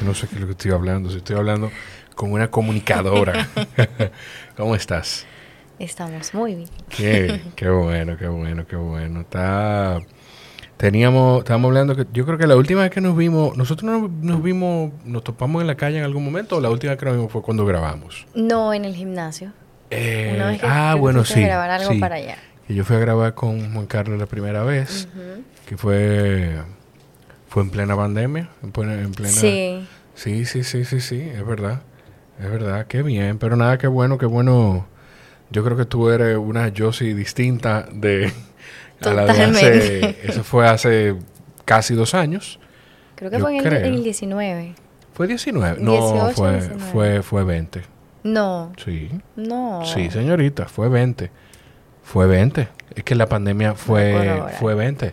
Yo no sé qué es lo que estoy hablando. Si estoy hablando con una comunicadora. ¿Cómo estás? Estamos muy bien. Qué, qué bueno, qué bueno, qué bueno. Está... Teníamos, estábamos hablando que yo creo que la última vez que nos vimos, nosotros nos, nos vimos, nos topamos en la calle en algún momento o la última vez que nos vimos fue cuando grabamos. No, en el gimnasio. Eh, Una vez que ah, que bueno, sí. grabar algo sí. para allá. Que yo fui a grabar con Juan Carlos la primera vez, que fue fue en plena pandemia, en plena, en plena Sí. Sí, sí, sí, sí, sí, es verdad. Es verdad, qué bien. Pero nada, qué bueno, qué bueno. Yo creo que tú eres una Josie distinta de a la de hace. Eso fue hace casi dos años. Creo que Yo fue en el, creo. el 19. ¿Fue 19? No, 18, fue, 19. fue, fue 20. No, Sí. no. Sí, señorita, fue 20. Fue 20. Es que la pandemia fue, ahora. fue 20.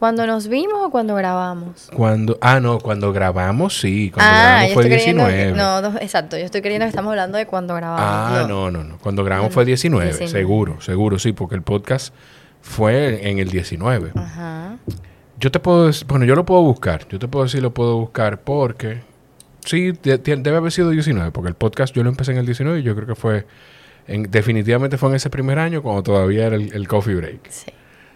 ¿Cuando nos vimos o cuando grabamos? Cuando, ah, no, cuando grabamos, sí. Cuando ah, grabamos yo fue estoy creyendo 19. que- no, no, exacto. Yo estoy creyendo que estamos hablando de cuando grabamos. Ah, no, no, no. Cuando grabamos No, fue 19, 19. seguro, seguro, sí, porque el podcast fue en el 19. Ajá. Yo te puedo decir, bueno, yo lo puedo buscar, yo te puedo decir, lo puedo buscar porque, sí, de- de- debe haber sido 19, porque el podcast yo lo empecé en el 19 y yo creo que fue, en- definitivamente fue en ese primer año cuando todavía era el, el coffee break. Sí,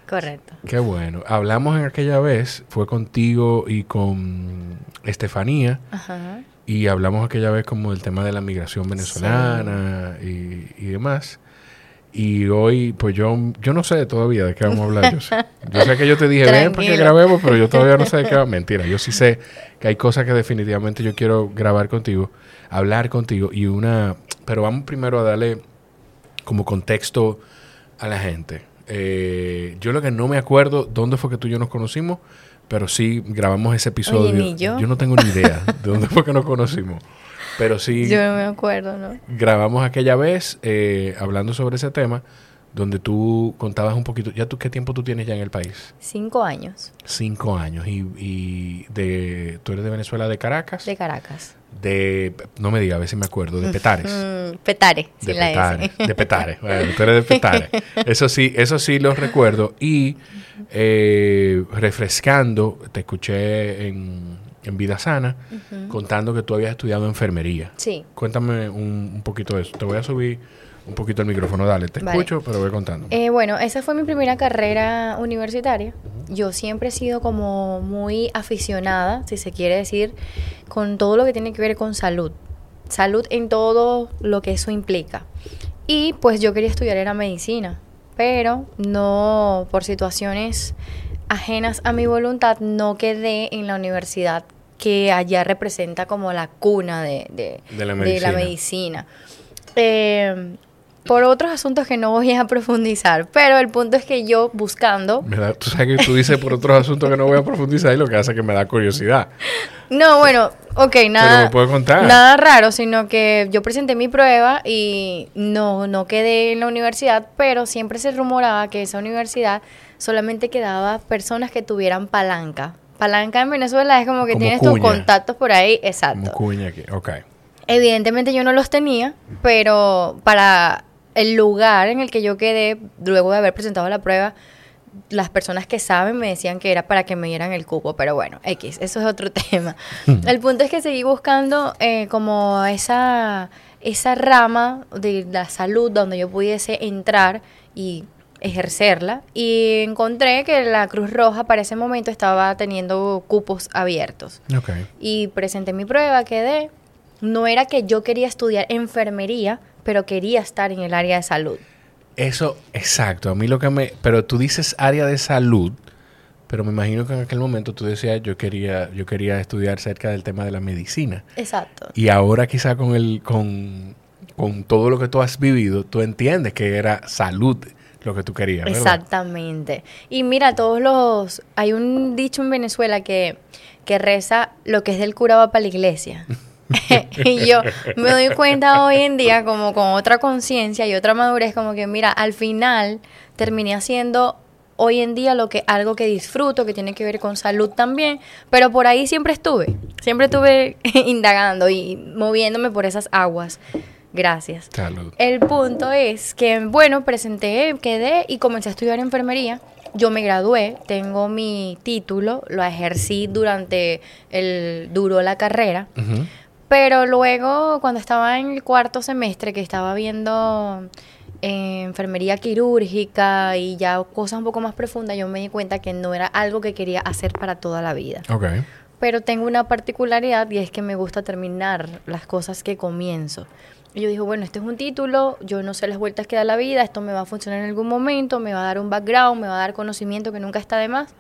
correcto. Qué bueno. Hablamos en aquella vez, fue contigo y con Estefanía. Ajá. Y hablamos aquella vez como del tema de la migración venezolana y, y demás. Y hoy, pues yo, yo no sé todavía de qué vamos a hablar. Yo sé, yo sé que yo te dije, ven para que Tranquilo. grabemos, pero yo todavía no sé de qué va. Mentira, yo sí sé que hay cosas que definitivamente yo quiero grabar contigo, hablar contigo. Y una, pero vamos primero a darle como contexto a la gente. Eh, yo lo que no me acuerdo dónde fue que tú y yo nos conocimos, pero sí grabamos ese episodio. ni yo. no tengo ni idea de dónde fue que nos conocimos. Pero sí Yo no me acuerdo, ¿no? grabamos aquella vez eh, hablando sobre ese tema, donde tú contabas un poquito. ¿Ya tú qué tiempo tú tienes ya en el país? Cinco años Cinco años. Y, y de, tú eres de Venezuela, de Caracas. de Caracas. De, no me digas, a ver si me acuerdo, de Petares. Mm, petare, De la Petare, de Petare. Bueno, tú eres de Petare. Eso sí, eso sí lo recuerdo. Y eh, refrescando, te escuché en, en Vida Sana contando que tú habías estudiado enfermería. Sí. Cuéntame un, un poquito de eso. Te voy a subir un poquito el micrófono. Dale, te Vale. escucho, pero voy contando. Eh, bueno, esa fue mi primera carrera universitaria. Yo siempre he sido como muy aficionada, si se quiere decir, con todo lo que tiene que ver con salud. Salud en todo lo que eso implica. Y pues yo quería estudiar era medicina, pero no por situaciones ajenas a mi voluntad no quedé en la universidad que allá representa como la cuna de, de- De la de medicina. medicina. Eh, por otros asuntos que no voy a profundizar, pero el punto es que yo buscando, Me da- tú sabes que tú dices por otros asuntos que no voy a profundizar y lo que hace es que me da curiosidad. no, bueno, ok, nada, me puedes contar. nada raro, sino que yo presenté mi prueba y no, no quedé en la universidad, pero siempre se rumoraba que esa universidad solamente quedaba personas que tuvieran palanca. Palanca en Venezuela es como que Como tienes tus contactos por ahí, Como exacto. cuña aquí. Ok. Evidentemente yo no los tenía, pero para el lugar en el que yo quedé, luego de haber presentado la prueba, las personas que saben me decían que era para que me dieran el cupo, pero bueno, X, eso es otro tema. el punto es que seguí buscando eh, como esa, esa rama de la salud donde yo pudiese entrar y ejercerla y encontré que la Cruz Roja para ese momento estaba teniendo cupos abiertos y presenté mi prueba, quedé. No era que yo quería estudiar enfermería, pero quería estar en el área de salud. Eso, exacto. A mí lo que me... Pero tú dices área de salud, pero me imagino que en aquel momento tú decías yo quería, yo quería estudiar cerca del tema de la medicina. Exacto. Y ahora quizá con el, con, con todo lo que tú has vivido, tú entiendes que era salud lo que tú querías, ¿verdad? Exactamente. Y mira, todos los... Hay un dicho en Venezuela que, que reza lo que es del cura va para la iglesia. y yo me doy cuenta hoy en día como con otra conciencia y otra madurez como que mira, al final terminé haciendo hoy en día lo que algo que disfruto, que tiene que ver con salud también, pero por ahí siempre estuve, siempre estuve indagando y moviéndome por esas aguas. Gracias. Salud. El punto es que, bueno, presenté, quedé y comencé a estudiar enfermería. yo me gradué, tengo mi título, lo ejercí durante el duró la carrera, Ujú. Pero luego cuando estaba en el cuarto semestre que estaba viendo eh, enfermería quirúrgica y ya cosas un poco más profundas, yo me di cuenta que no era algo que quería hacer para toda la vida. Ok. Pero tengo una particularidad y es que me gusta terminar las cosas que comienzo. Y yo dije, bueno, este es un título, yo no sé las vueltas que da la vida, esto me va a funcionar en algún momento, me va a dar un background, me va a dar conocimiento que nunca está de más,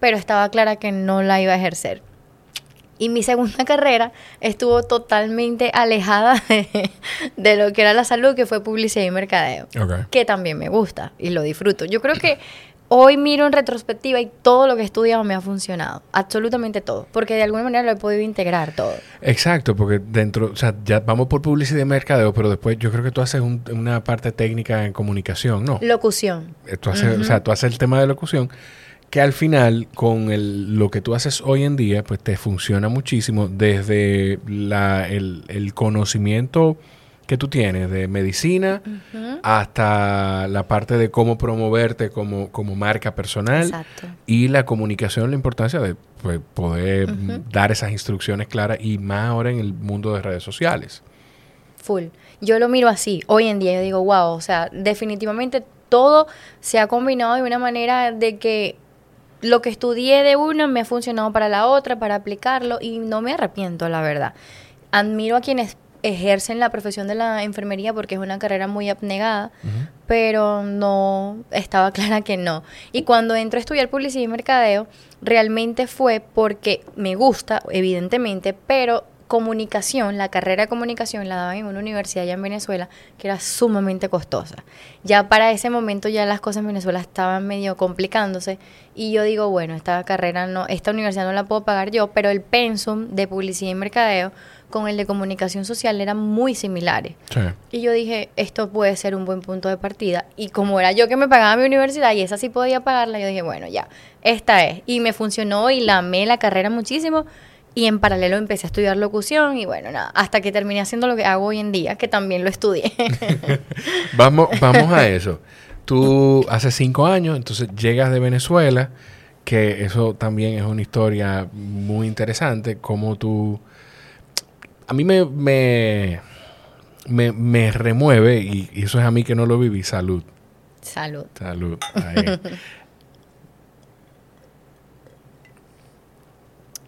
pero estaba clara que no la iba a ejercer. Y mi segunda carrera estuvo totalmente alejada de, de lo que era la salud, que fue publicidad y mercadeo Ok. que también me gusta y lo disfruto. Yo creo que hoy miro en retrospectiva y todo lo que he estudiado me ha funcionado, absolutamente todo, porque de alguna manera lo he podido integrar todo. Exacto, porque dentro, o sea, ya vamos por publicidad y mercadeo, pero después yo creo que tú haces un- una parte técnica en comunicación, ¿no? Locución. Eh, Tú haces, O sea, tú haces el tema de locución, que al final, con el, lo que tú haces hoy en día, pues te funciona muchísimo desde la, el, el conocimiento que tú tienes de medicina hasta la parte de cómo promoverte como, como marca personal Exacto. y la comunicación, la importancia de pues, poder dar esas instrucciones claras y más ahora en el mundo de redes sociales. Full. Yo lo miro así. Hoy en día yo digo, wow, o sea, definitivamente todo se ha combinado de una manera de que lo que estudié de una me ha funcionado para la otra, para aplicarlo y no me arrepiento, la verdad. Admiro a quienes ejercen la profesión de la enfermería porque es una carrera muy abnegada, pero no estaba clara que no. Y cuando entro a estudiar publicidad y mercadeo, realmente fue porque me gusta, evidentemente, pero comunicación, la carrera de comunicación la daban en una universidad allá en Venezuela que era sumamente costosa. Ya para ese momento ya las cosas en Venezuela estaban medio complicándose y yo digo, bueno, esta carrera no, esta universidad no la puedo pagar yo, pero el pensum de publicidad y mercadeo con el de comunicación social eran muy similares. Sí. Y yo dije, esto puede ser un buen punto de partida. Y como era yo que me pagaba mi universidad y esa sí podía pagarla, yo dije, bueno, ya, esta es. Y me funcionó y la amé la carrera muchísimo. Y en paralelo empecé a estudiar locución y bueno, nada, hasta que terminé haciendo lo que hago hoy en día, que también lo estudié. Vamos, vamos a eso. Tú hace cinco años, entonces llegas de Venezuela, que eso también es una historia muy interesante, como tú... A mí me, me, me, me remueve, y, y eso es a mí que no lo viví, salud. Salud. Salud. Ahí.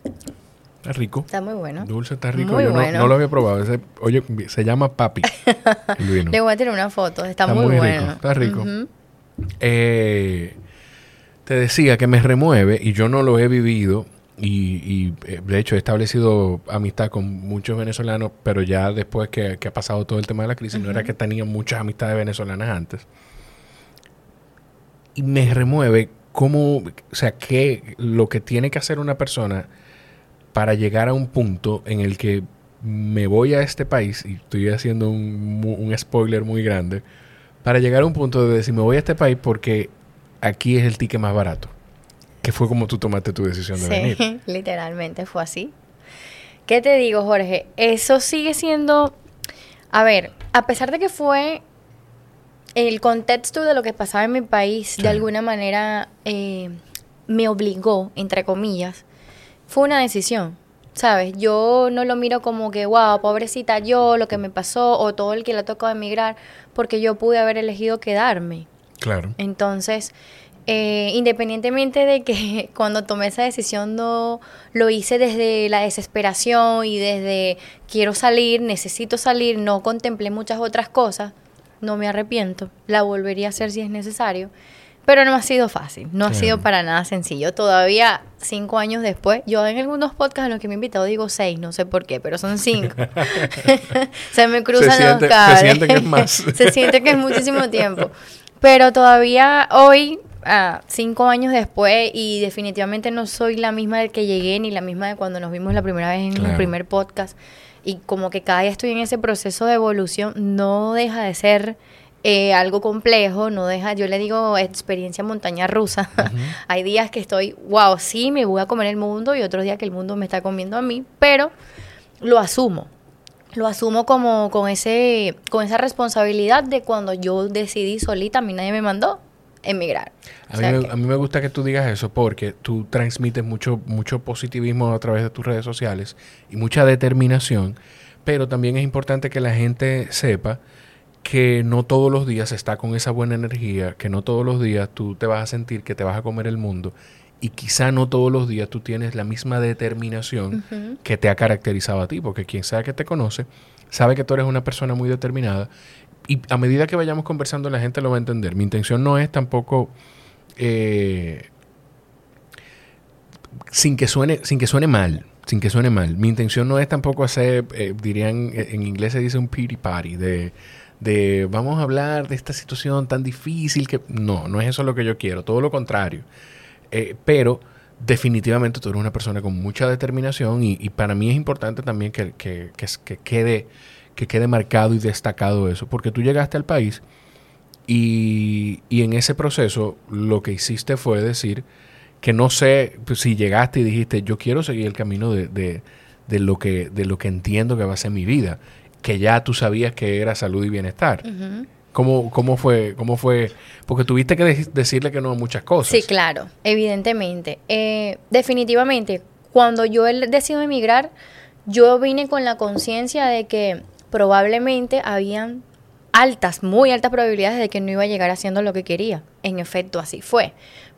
Está rico. Está muy bueno. Dulce está rico. Muy Yo no, bueno. no lo había probado. Ese- oye, se llama papi. el vino. Le voy a tirar una foto, está, Está muy, muy rico, bueno. está rico. Eh, te decía que me remueve y yo no lo he vivido y, y, eh, de hecho he establecido amistad con muchos venezolanos, pero ya después que, que ha pasado todo el tema de la crisis, no era que tenía muchas amistades venezolanas antes. Y me remueve cómo, o sea, que lo que tiene que hacer una persona para llegar a un punto en el que me voy a este país, y estoy haciendo un, un spoiler muy grande, para llegar a un punto de decir, me voy a este país porque aquí es el ticket más barato. Que fue como tú tomaste tu decisión de venir. Literalmente fue así. ¿Qué te digo, Jorge? Eso sigue siendo, a ver, a pesar de que fue el contexto de lo que pasaba en mi país, Sí. de alguna manera eh, me obligó, entre comillas, fue una decisión. ¿Sabes? Yo no lo miro como que, wow, pobrecita yo, lo que me pasó, o todo el que le ha tocado emigrar, porque yo pude haber elegido quedarme. Claro. Entonces, eh, independientemente de que cuando tomé esa decisión no lo hice desde la desesperación y desde quiero salir, necesito salir, no contemplé muchas otras cosas, no me arrepiento, la volvería a hacer si es necesario. Pero no ha sido fácil, no ha sido para nada sencillo. Todavía cinco años después, yo en algunos podcasts en los que me he invitado digo seis, no sé por qué, pero son cinco. se me cruzan siente- los se cables. siente que es más. se siente que es muchísimo tiempo. Pero todavía hoy, ah, cinco años después, y definitivamente no soy la misma de que llegué, ni la misma de cuando nos vimos la primera vez en Claro. el primer podcast. Y como que cada día estoy en ese proceso de evolución, no deja de ser eh, algo complejo, no deja, yo le digo experiencia montaña rusa. Hay días que estoy, wow, sí, me voy a comer el mundo, y otros días que el mundo me está comiendo a mí, pero lo asumo lo asumo como con ese con esa responsabilidad de cuando yo decidí solita, a mí nadie me mandó emigrar. A, mí, me, a mí me gusta que tú digas eso porque tú transmites mucho, mucho positivismo a través de tus redes sociales y mucha determinación, pero también es importante que la gente sepa que no todos los días está con esa buena energía, que no todos los días tú te vas a sentir que te vas a comer el mundo y quizá no todos los días tú tienes la misma determinación que te ha caracterizado a ti, porque quien sea que te conoce sabe que tú eres una persona muy determinada y a medida que vayamos conversando la gente lo va a entender. Mi intención no es tampoco eh, sin que suene sin que suene mal, sin que suene mal. Mi intención no es tampoco hacer, eh, dirían en inglés se dice un pity party de de vamos a hablar de esta situación tan difícil que no, no es eso lo que yo quiero, todo lo contrario. Eh, pero definitivamente tú eres una persona con mucha determinación y, para mí es importante también que, que, quede, que quede marcado y destacado eso, porque tú llegaste al país y, y en ese proceso lo que hiciste fue decir que no sé pues, si llegaste y dijiste yo quiero seguir el camino de, de, lo que, de lo que entiendo que va a ser mi vida que ya tú sabías que era salud y bienestar. ¿Cómo, ¿Cómo, fue? ¿Cómo fue? Porque tuviste que decirle que no a muchas cosas. Sí, claro, evidentemente. Eh, definitivamente, cuando yo decido emigrar, yo vine con la conciencia de que probablemente habían altas, muy altas probabilidades de que no iba a llegar haciendo lo que quería. En efecto, así fue.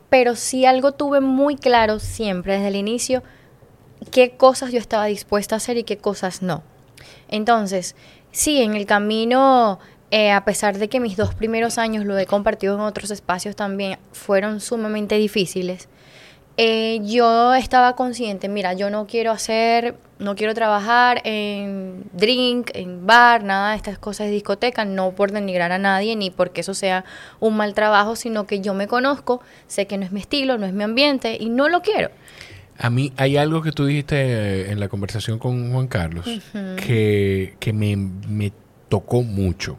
Pero sí algo tuve muy claro siempre desde el inicio, qué cosas yo estaba dispuesta a hacer y qué cosas no. Entonces, sí, en el camino, eh, a pesar de que mis dos primeros años lo he compartido en otros espacios también, fueron sumamente difíciles. Eh, yo estaba consciente, mira, yo no quiero hacer, no quiero trabajar en drink, en bar, nada de estas cosas de discoteca, no por denigrar a nadie ni porque eso sea un mal trabajo, sino que yo me conozco, sé que no es mi estilo, no es mi ambiente y no lo quiero. A mí hay algo que tú dijiste en la conversación con Juan Carlos que, me, tocó mucho.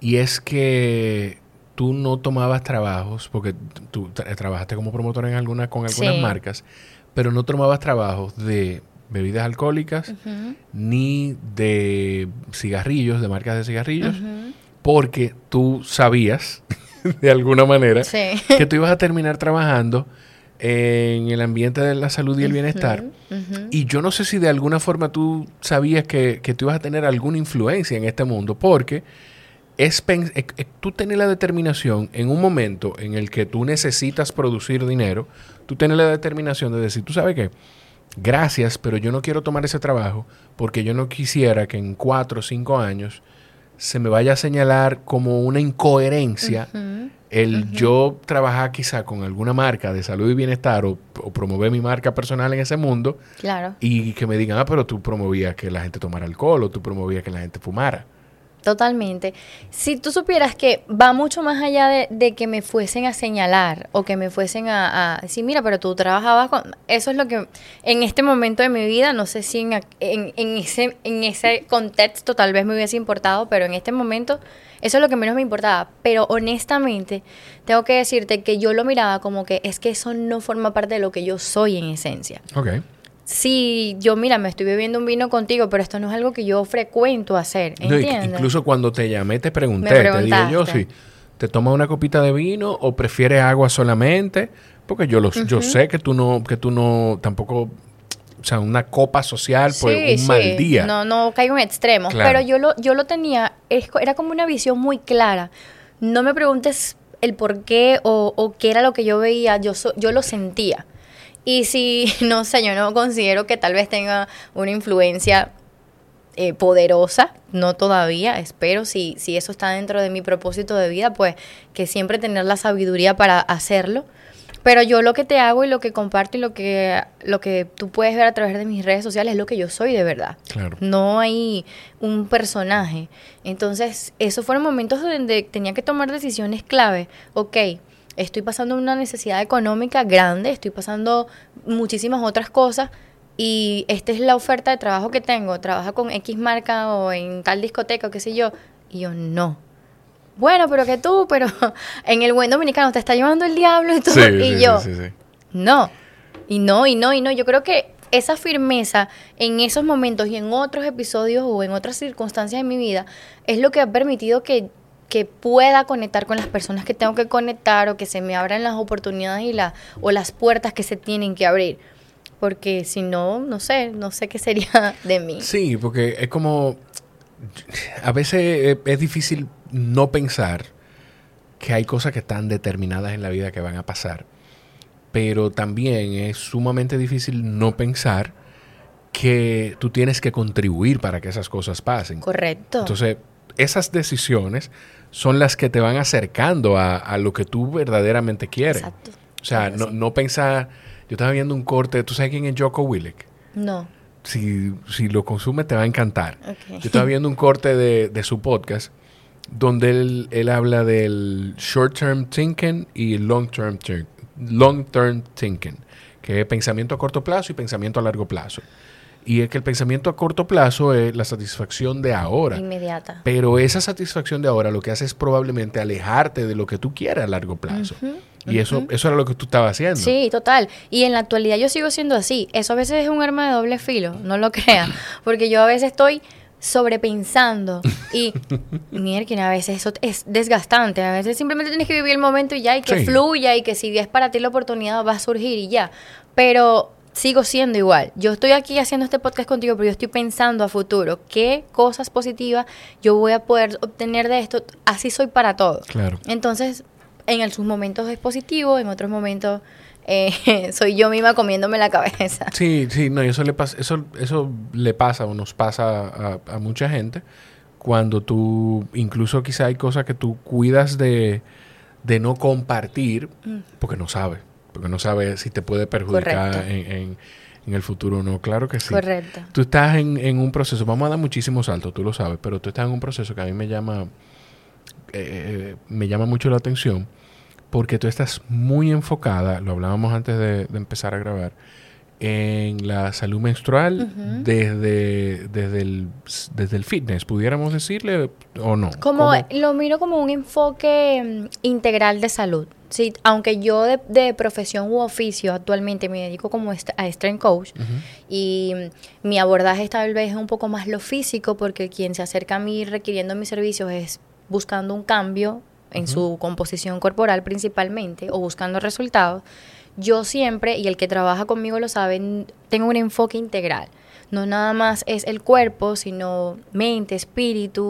Y es que tú no tomabas trabajos, porque tú trabajaste como promotor en alguna, con algunas marcas, pero no tomabas trabajos de bebidas alcohólicas ni de cigarrillos, de marcas de cigarrillos, porque tú sabías, de alguna manera, que tú ibas a terminar trabajando en el ambiente de la salud y el bienestar. Y yo no sé si de alguna forma tú sabías que, que, tú ibas a tener alguna influencia en este mundo, porque es, tú tienes la determinación en un momento en el que tú necesitas producir dinero, tú tienes la determinación de decir, tú sabes qué, gracias, pero yo no quiero tomar ese trabajo porque yo no quisiera que en cuatro o cinco años se me vaya a señalar como una incoherencia el yo trabajar quizá con alguna marca de salud y bienestar o, promover mi marca personal en ese mundo claro. y que me digan, ah, pero tú promovías que la gente tomara alcohol o tú promovías que la gente fumara. Totalmente. Si tú supieras que va mucho más allá de, que me fuesen a señalar o que me fuesen a, decir, mira, pero tú trabajabas con... Eso es lo que en este momento de mi vida, no sé si en, en, ese, en ese contexto tal vez me hubiese importado, pero en este momento eso es lo que menos me importaba. Pero honestamente, tengo que decirte que yo lo miraba como que es que eso no forma parte de lo que yo soy en esencia. Ok sí, yo mira, me estoy bebiendo un vino contigo, pero esto no es algo que yo frecuento hacer. ¿entiendes? incluso cuando te llamé te pregunté, te dije yo si te tomas una copita de vino o prefieres agua solamente, porque yo lo, yo sé que tú no que tú no tampoco o sea, una copa social por un mal día. No, no caigo en extremos, pero yo lo yo lo tenía era como una visión muy clara. No me preguntes el por qué o, o qué era lo que yo veía, yo yo lo sentía. Y si, no sé, yo no considero que tal vez tenga una influencia eh, poderosa, no todavía, espero, si, si eso está dentro de mi propósito de vida, pues que siempre tener la sabiduría para hacerlo. Pero yo lo que te hago y lo que comparto y lo que, lo que tú puedes ver a través de mis redes sociales es lo que yo soy de verdad. Claro. No hay un personaje. Entonces, esos fueron momentos donde tenía que tomar decisiones clave. Ok, estoy pasando una necesidad económica grande, estoy pasando muchísimas otras cosas y esta es la oferta de trabajo que tengo, trabaja con X marca o en tal discoteca o qué sé yo, y yo no. Bueno, pero que tú, pero en el buen dominicano te está llevando el diablo y, todo, y yo, no, y no, y no, y no, yo creo que esa firmeza en esos momentos y en otros episodios o en otras circunstancias de mi vida es lo que ha permitido que que pueda conectar con las personas que tengo que conectar o que se me abran las oportunidades y la, o las puertas que se tienen que abrir. Porque si no, no sé, no sé qué sería de mí. Sí, porque es como, a veces es difícil no pensar que hay cosas que están determinadas en la vida que van a pasar. Pero también es sumamente difícil no pensar que tú tienes que contribuir para que esas cosas pasen. Correcto. Entonces, esas decisiones son las que te van acercando a, lo que tú verdaderamente quieres. Exacto. O sea, no, no pensar... Yo estaba viendo un corte, ¿tú sabes quién es Joko Willek? No. Si, si lo consumes te va a encantar. Yo estaba viendo un corte de, de su podcast donde él, él, habla del short-term thinking y long-term long term thinking, que es pensamiento a corto plazo y pensamiento a largo plazo. Y es que el pensamiento a corto plazo es la satisfacción de ahora. Inmediata. Pero esa satisfacción de ahora lo que hace es probablemente alejarte de lo que tú quieres a largo plazo. y eso, eso era lo que tú estabas haciendo. Sí, total. Y en la actualidad yo sigo siendo así. Eso a veces es un arma de doble filo, no lo creas. Porque yo a veces estoy sobrepensando y mierda, a veces eso es desgastante, a veces simplemente tienes que vivir el momento y ya y que fluya y que si es para ti la oportunidad va a surgir y ya, pero sigo siendo igual. Yo estoy aquí haciendo este podcast contigo, pero yo estoy pensando a futuro qué cosas positivas yo voy a poder obtener de esto. Así soy para todo. Claro. Entonces, en sus momentos es positivo, en otros momentos eh, soy yo misma comiéndome la cabeza. Sí, sí, no, eso le pasa, eso, eso le pasa o nos pasa a, mucha gente cuando tú, incluso quizá hay cosas que tú cuidas de, de no compartir mm. porque no sabes, porque no sabes si te puede perjudicar en, en, el futuro o no. Claro que sí. Correcto. Tú estás en, en, un proceso, vamos a dar muchísimos saltos, tú lo sabes, pero tú estás en un proceso que a mí me llama, eh, eh, me llama mucho la atención porque tú estás muy enfocada, lo hablábamos antes de, empezar a grabar, en la salud menstrual desde, desde, el, desde el fitness, pudiéramos decirle o no. Como lo miro como un enfoque mm, integral de salud. Sí, aunque yo de, profesión u oficio actualmente me dedico como a strength coach y mi abordaje tal vez es un poco más lo físico porque quien se acerca a mí requiriendo mis servicios es buscando un cambio en su composición corporal principalmente o buscando resultados, yo siempre, y el que trabaja conmigo lo sabe, tengo un enfoque integral. No nada más es el cuerpo, sino mente, espíritu,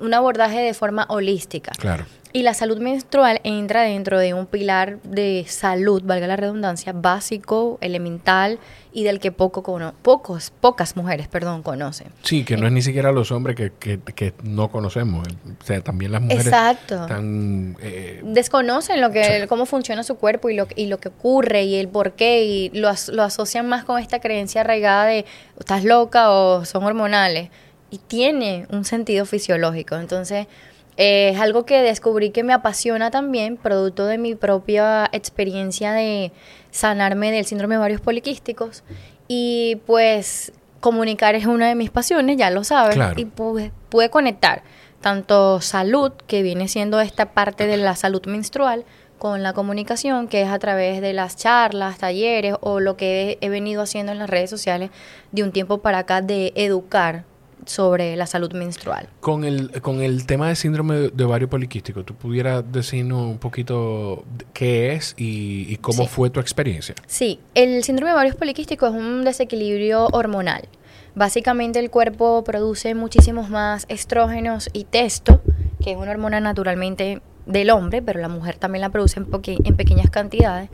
un, abordaje de forma holística. Claro. Y la salud menstrual entra dentro de un pilar de salud, valga la redundancia, básico, elemental y del que poco cono pocos, pocas mujeres perdón, conocen. Sí, que no es ni siquiera los hombres que, que, no conocemos. O sea, también las mujeres Exacto. Están, eh, desconocen lo que, cómo funciona su cuerpo y lo, y lo que ocurre y el por qué y lo, lo asocian más con esta creencia arraigada de estás loca o son hormonales. Y tiene un sentido fisiológico. Entonces, es algo que descubrí que me apasiona también, producto de mi propia experiencia de sanarme del síndrome de varios poliquísticos. Y pues comunicar es una de mis pasiones, ya lo sabes, y pude, pude conectar tanto salud, que viene siendo esta parte de la salud menstrual, con la comunicación, que es a través de las charlas, talleres o lo que he, venido haciendo en las redes sociales de un tiempo para acá de educar sobre la salud menstrual. Con el, con el tema de síndrome de, ovario poliquístico, ¿tú pudieras decirnos un poquito qué es y, cómo fue tu experiencia? Sí, el síndrome de ovario poliquístico es un desequilibrio hormonal. Básicamente el cuerpo produce muchísimos más estrógenos y testo, que es una hormona naturalmente del hombre, pero la mujer también la produce en, en pequeñas cantidades,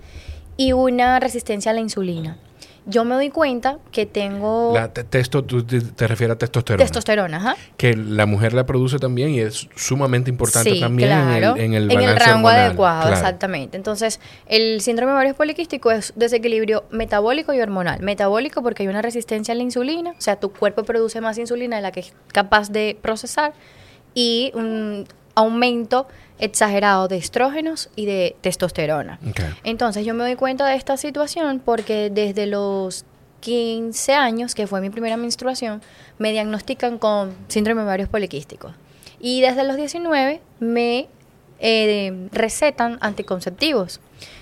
y una resistencia a la insulina yo me doy cuenta que tengo... La testo, tú te, refieres a testosterona. Testosterona, ajá. Que la mujer la produce también y es sumamente importante también en el, en el, en el rango adecuado, exactamente. Entonces, el síndrome de ovario poliquístico es desequilibrio metabólico y hormonal. Metabólico porque hay una resistencia a la insulina, o sea, tu cuerpo produce más insulina de la que es capaz de procesar y un aumento exagerado de estrógenos y de testosterona. Entonces yo me doy cuenta de esta situación porque desde los 15 años, que fue mi primera menstruación, me diagnostican con síndrome de ovarios poliquísticos. Y desde los 19 me eh, recetan anticonceptivos.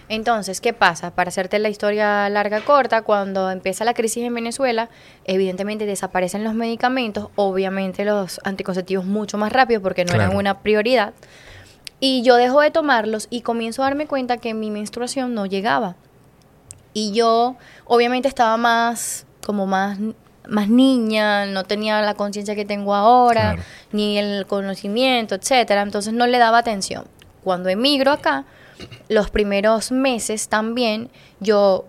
Entonces, ¿qué pasa? Para hacerte la historia larga corta, cuando empieza la crisis en Venezuela, evidentemente desaparecen los medicamentos, obviamente los anticonceptivos mucho más rápido porque no eran una prioridad. Y yo dejo de tomarlos y comienzo a darme cuenta que mi menstruación no llegaba. Y yo, obviamente, estaba más, como más, más niña, no tenía la conciencia que tengo ahora, Claro. ni el conocimiento, etcétera. Entonces no le daba atención. Cuando emigro acá, los primeros meses también, yo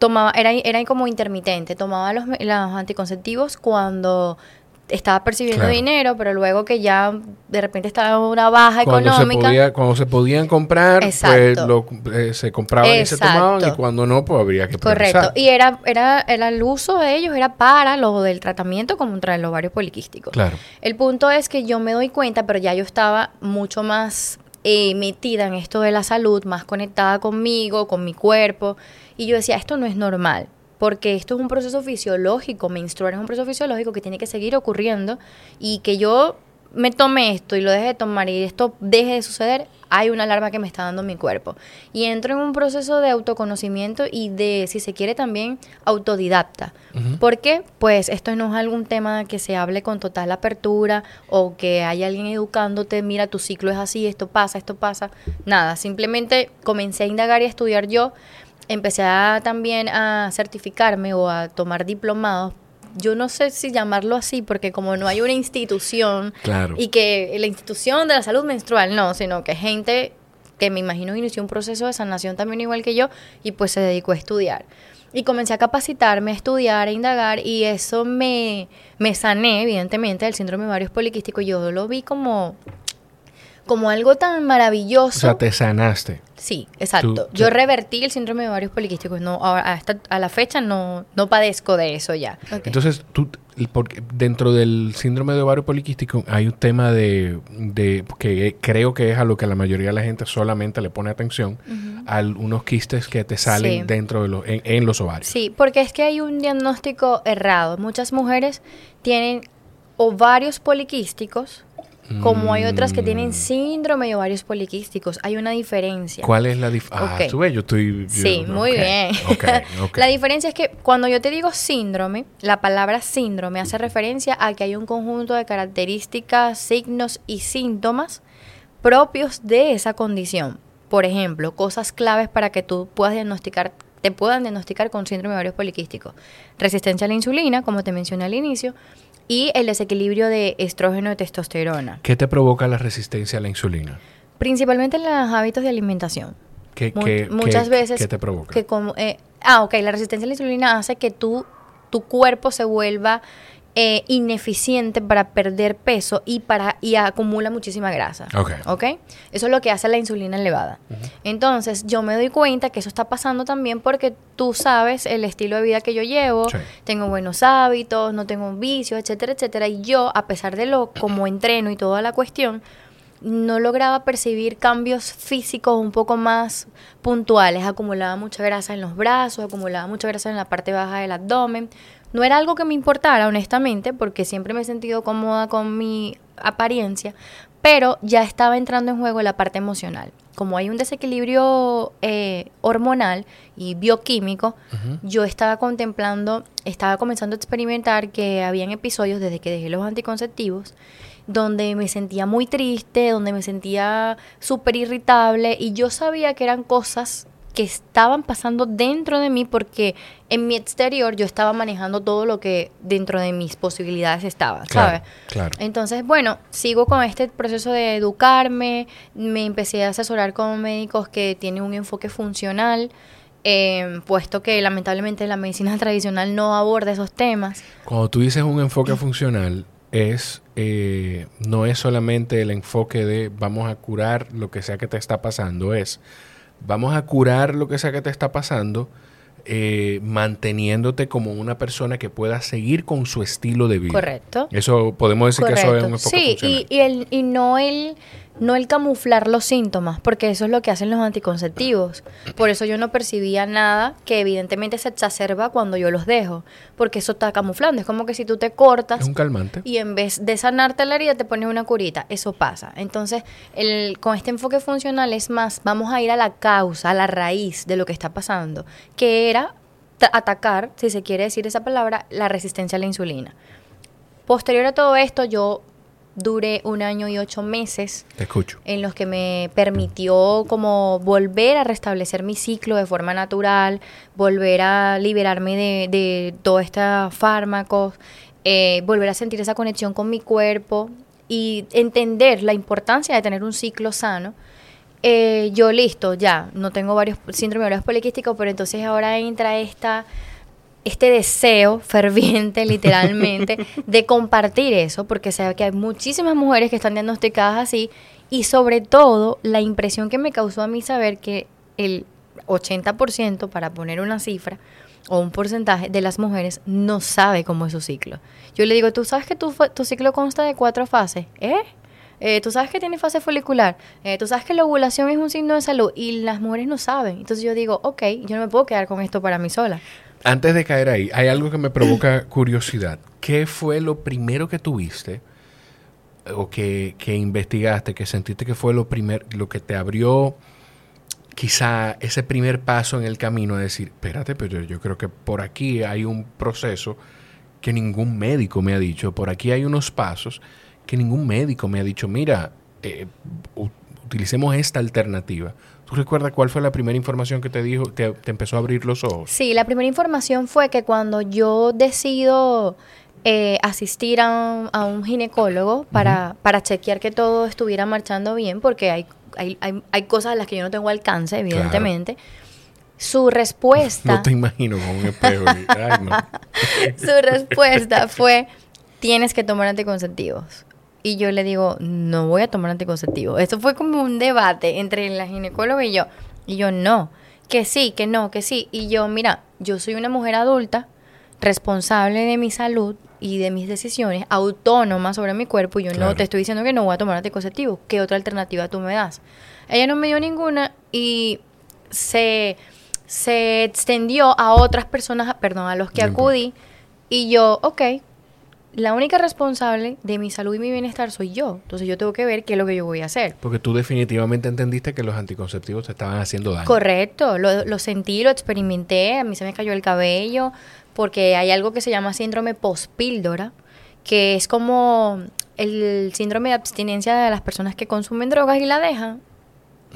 tomaba, era, era como intermitente, tomaba los anticonceptivos cuando estaba percibiendo Claro. dinero, pero luego que ya de repente estaba en una baja Cuando se, económica. podía, cuando se podían comprar, pues Exacto. lo- eh, se compraban y se tomaban, y Exacto. cuando no, pues habría que Correcto. priorizar. Y era, era, era el uso de ellos era para lo del tratamiento contra el ovario poliquístico. Claro. El punto es que yo me doy cuenta, pero ya yo estaba mucho más eh, metida en esto de la salud, más conectada conmigo, con mi cuerpo. Y yo decía, esto no es normal, porque esto es un proceso fisiológico, menstruar es un proceso fisiológico que tiene que seguir ocurriendo y que yo me tome esto y lo deje de tomar y esto deje de suceder, hay una alarma que me está dando mi cuerpo. Y entro en un proceso de autoconocimiento y de, si se quiere, también autodidacta. ¿Por qué? Pues esto no es algún tema que se hable con total apertura o que haya alguien educándote, mira, tu ciclo es así, esto pasa, esto pasa. Nada, simplemente comencé a indagar y a estudiar yo. Empecé a, también a certificarme o a tomar diplomados. Yo no sé si llamarlo así, porque como no hay una institución Claro. y que la institución de la salud menstrual, no, sino que gente que me imagino inició un proceso de sanación también igual que yo y pues se dedicó a estudiar. Y comencé a capacitarme, a estudiar, a indagar y eso me, me sané, evidentemente, del síndrome de ovarios poliquísticos. Yo lo vi como, como algo tan O maravilloso. sea, te sanaste. Sí, exacto. Tú- Yo revertí el síndrome de ovarios poliquísticos. No, ahora, a, esta- a la fecha no, no padezco de eso ya. Entonces, tú, porque dentro del síndrome de ovario poliquístico hay un tema de, de- que creo que es a lo que la mayoría de la gente solamente le pone atención, a unos quistes que te salen Sí. dentro de los, en, en los ovarios. Sí, porque es que hay un diagnóstico errado. Muchas mujeres tienen ovarios poliquísticos, como hay otras que tienen síndrome de ovarios poliquísticos. Hay una diferencia. Mm. ¿Cuál es la diferencia? Ah, Ok. tú ves, yo estoy... yo- Sí, muy bien. La diferencia es que cuando yo te digo síndrome, la palabra síndrome hace referencia a que hay un conjunto de características, signos y síntomas propios de esa condición. Por ejemplo, cosas claves para que tú puedas diagnosticar, te puedan diagnosticar con síndrome de ovarios poliquísticos. Resistencia a la insulina, como te mencioné al inicio, y el desequilibrio de estrógeno y testosterona. ¿Qué te provoca la resistencia a la insulina? Principalmente en los hábitos de alimentación. ¿Qué, Mu- qué- muchas qué- veces ¿Qué te provoca? que como eh, ah ok la resistencia a la insulina hace que tú tu cuerpo se vuelva eh, ineficiente para perder peso y para y acumula muchísima grasa Ok. ok eso es lo que hace la insulina elevada entonces yo me doy cuenta que eso está pasando también porque tú sabes el estilo de vida que yo llevo Sí. tengo buenos hábitos no tengo vicios etcétera etcétera y yo a pesar de lo como entreno y toda la cuestión no lograba percibir cambios físicos un poco más puntuales. Acumulaba mucha grasa en los brazos, acumulaba mucha grasa en la parte baja del abdomen. No era algo que me importara, honestamente, porque siempre me he sentido cómoda con mi apariencia, pero ya estaba entrando en juego la parte emocional. Como hay un desequilibrio eh, hormonal y bioquímico, yo estaba contemplando, estaba comenzando a experimentar que habían episodios desde que dejé los anticonceptivos donde me sentía muy triste, donde me sentía súper irritable y yo sabía que eran cosas que estaban pasando dentro de mí porque en mi exterior yo estaba manejando todo lo que dentro de mis posibilidades estaba, Claro, ¿sabes? claro. Entonces, bueno, sigo con este proceso de educarme, me empecé a asesorar con médicos que tienen un enfoque funcional, eh, puesto que lamentablemente la medicina tradicional no aborda esos temas. Cuando tú dices un enfoque funcional, es eh, no es solamente el enfoque de vamos a curar lo que sea que te está pasando, es vamos a curar lo que sea que te está pasando eh, manteniéndote como una persona que pueda seguir con su estilo de vida. Correcto. Eso podemos decir que eso es un enfoque Sí, funcional. y, y, el, y no el no el camuflar los síntomas, porque eso es lo que hacen los anticonceptivos. Por eso yo no percibía nada que evidentemente se exacerba cuando yo los dejo, porque eso está camuflando. Es como que si tú te cortas es un calmante. y en vez de sanarte la herida te pones una curita. Eso pasa. Entonces, el, con este enfoque funcional es más, vamos a ir a la causa, a la raíz de lo que está pasando, que era ta- atacar, si se quiere decir esa palabra, la resistencia a la insulina. Posterior a todo esto, yo duré un año y ocho meses. Te escucho. En los que me permitió como volver a restablecer mi ciclo de forma natural, volver a liberarme de, de todos estos fármacos, eh, volver a sentir esa conexión con mi cuerpo y entender la importancia de tener un ciclo sano. Eh, yo listo, ya, no tengo varios síndromes ovario poliquísticos, pero entonces ahora entra esta este deseo ferviente, literalmente, de compartir eso, porque sé que hay muchísimas mujeres que están diagnosticadas así, y sobre todo la impresión que me causó a mí saber que el 80%, para poner una cifra, o un porcentaje de las mujeres no sabe cómo es su ciclo. Yo le digo, ¿tú sabes que tu, tu ciclo consta de cuatro fases? ¿Eh? ¿Eh? tú sabes que tiene fase folicular, eh, tú sabes que la ovulación es un signo de salud y las mujeres no saben. Entonces yo digo, ok, yo no me puedo quedar con esto para mí sola. Antes de caer ahí, hay algo que me provoca curiosidad. ¿Qué fue lo primero que tuviste o que, que investigaste, que sentiste que fue lo, primer, lo que te abrió quizá ese primer paso en el camino de decir, espérate, pero yo creo que por aquí hay un proceso que ningún médico me ha dicho, por aquí hay unos pasos que ningún médico me ha dicho, mira, eh, utilicemos esta alternativa. ¿Tú recuerdas cuál fue la primera información que te dijo, te, te, empezó a abrir los ojos? Sí, la primera información fue que cuando yo decido eh, asistir a un, ginecólogo para, para chequear que todo estuviera marchando bien, porque hay, hay, hay, cosas a las que yo no tengo alcance, evidentemente. Su respuesta... No te imagino con un espejo. Su respuesta fue, tienes que tomar anticonceptivos. Y yo le digo, no voy a tomar anticonceptivo. Esto fue como un debate entre la ginecóloga y yo. Y yo, no, que sí, que no, que sí. Y yo, mira, yo soy una mujer adulta, responsable de mi salud y de mis decisiones, autónoma sobre mi cuerpo. Y yo no te estoy diciendo que no voy a tomar anticonceptivo. ¿Qué otra alternativa tú me das? Ella no me dio ninguna y se, se extendió a otras personas, perdón, a los que acudí. Y yo, ok, la única responsable de mi salud y mi bienestar soy yo. Entonces yo tengo que ver qué es lo que yo voy a hacer. Porque tú definitivamente entendiste que los anticonceptivos te estaban haciendo daño. Correcto, lo, sentí, lo experimenté, a mí se me cayó el cabello, porque hay algo que se llama síndrome post-píldora, que es como el síndrome de abstinencia de las personas que consumen drogas y la dejan.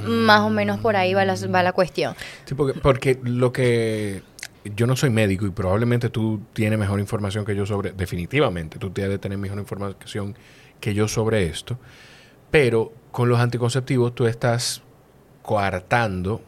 Más o menos por ahí va la, va la cuestión. Sí, porque, porque lo que yo no soy médico y probablemente tú tienes mejor información que yo sobre, definitivamente, tú tienes de tener mejor información que yo sobre esto, pero con los anticonceptivos tú estás coartando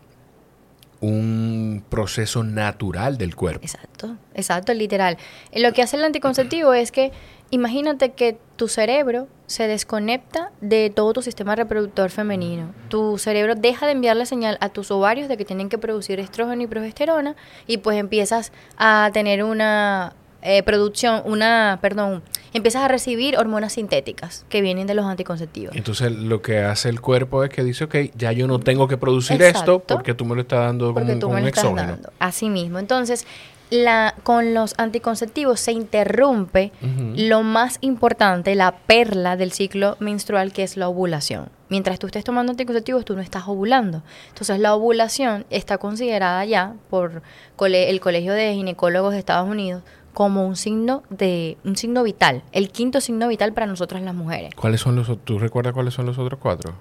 un proceso natural del cuerpo. Exacto, exacto, literal. Lo que hace el anticonceptivo es que imagínate que tu cerebro se desconecta de todo tu sistema reproductor femenino. Tu cerebro deja de enviarle señal a tus ovarios de que tienen que producir estrógeno y progesterona y pues empiezas a tener una eh, producción, una, perdón, empiezas a recibir hormonas sintéticas que vienen de los anticonceptivos. Entonces lo que hace el cuerpo es que dice, ok, ya yo no tengo que producir esto porque tú me lo estás dando como, un exógeno. Así mismo. Entonces, la, con los anticonceptivos se interrumpe lo más importante, la perla del ciclo menstrual, que es la ovulación. Mientras tú estés tomando anticonceptivos, tú no estás ovulando. Entonces, la ovulación está considerada ya por el Colegio de Ginecólogos de Estados Unidos como un signo de un signo vital, el quinto signo vital para nosotras las mujeres. ¿Cuáles son los tú recuerdas cuáles son los otros cuatro?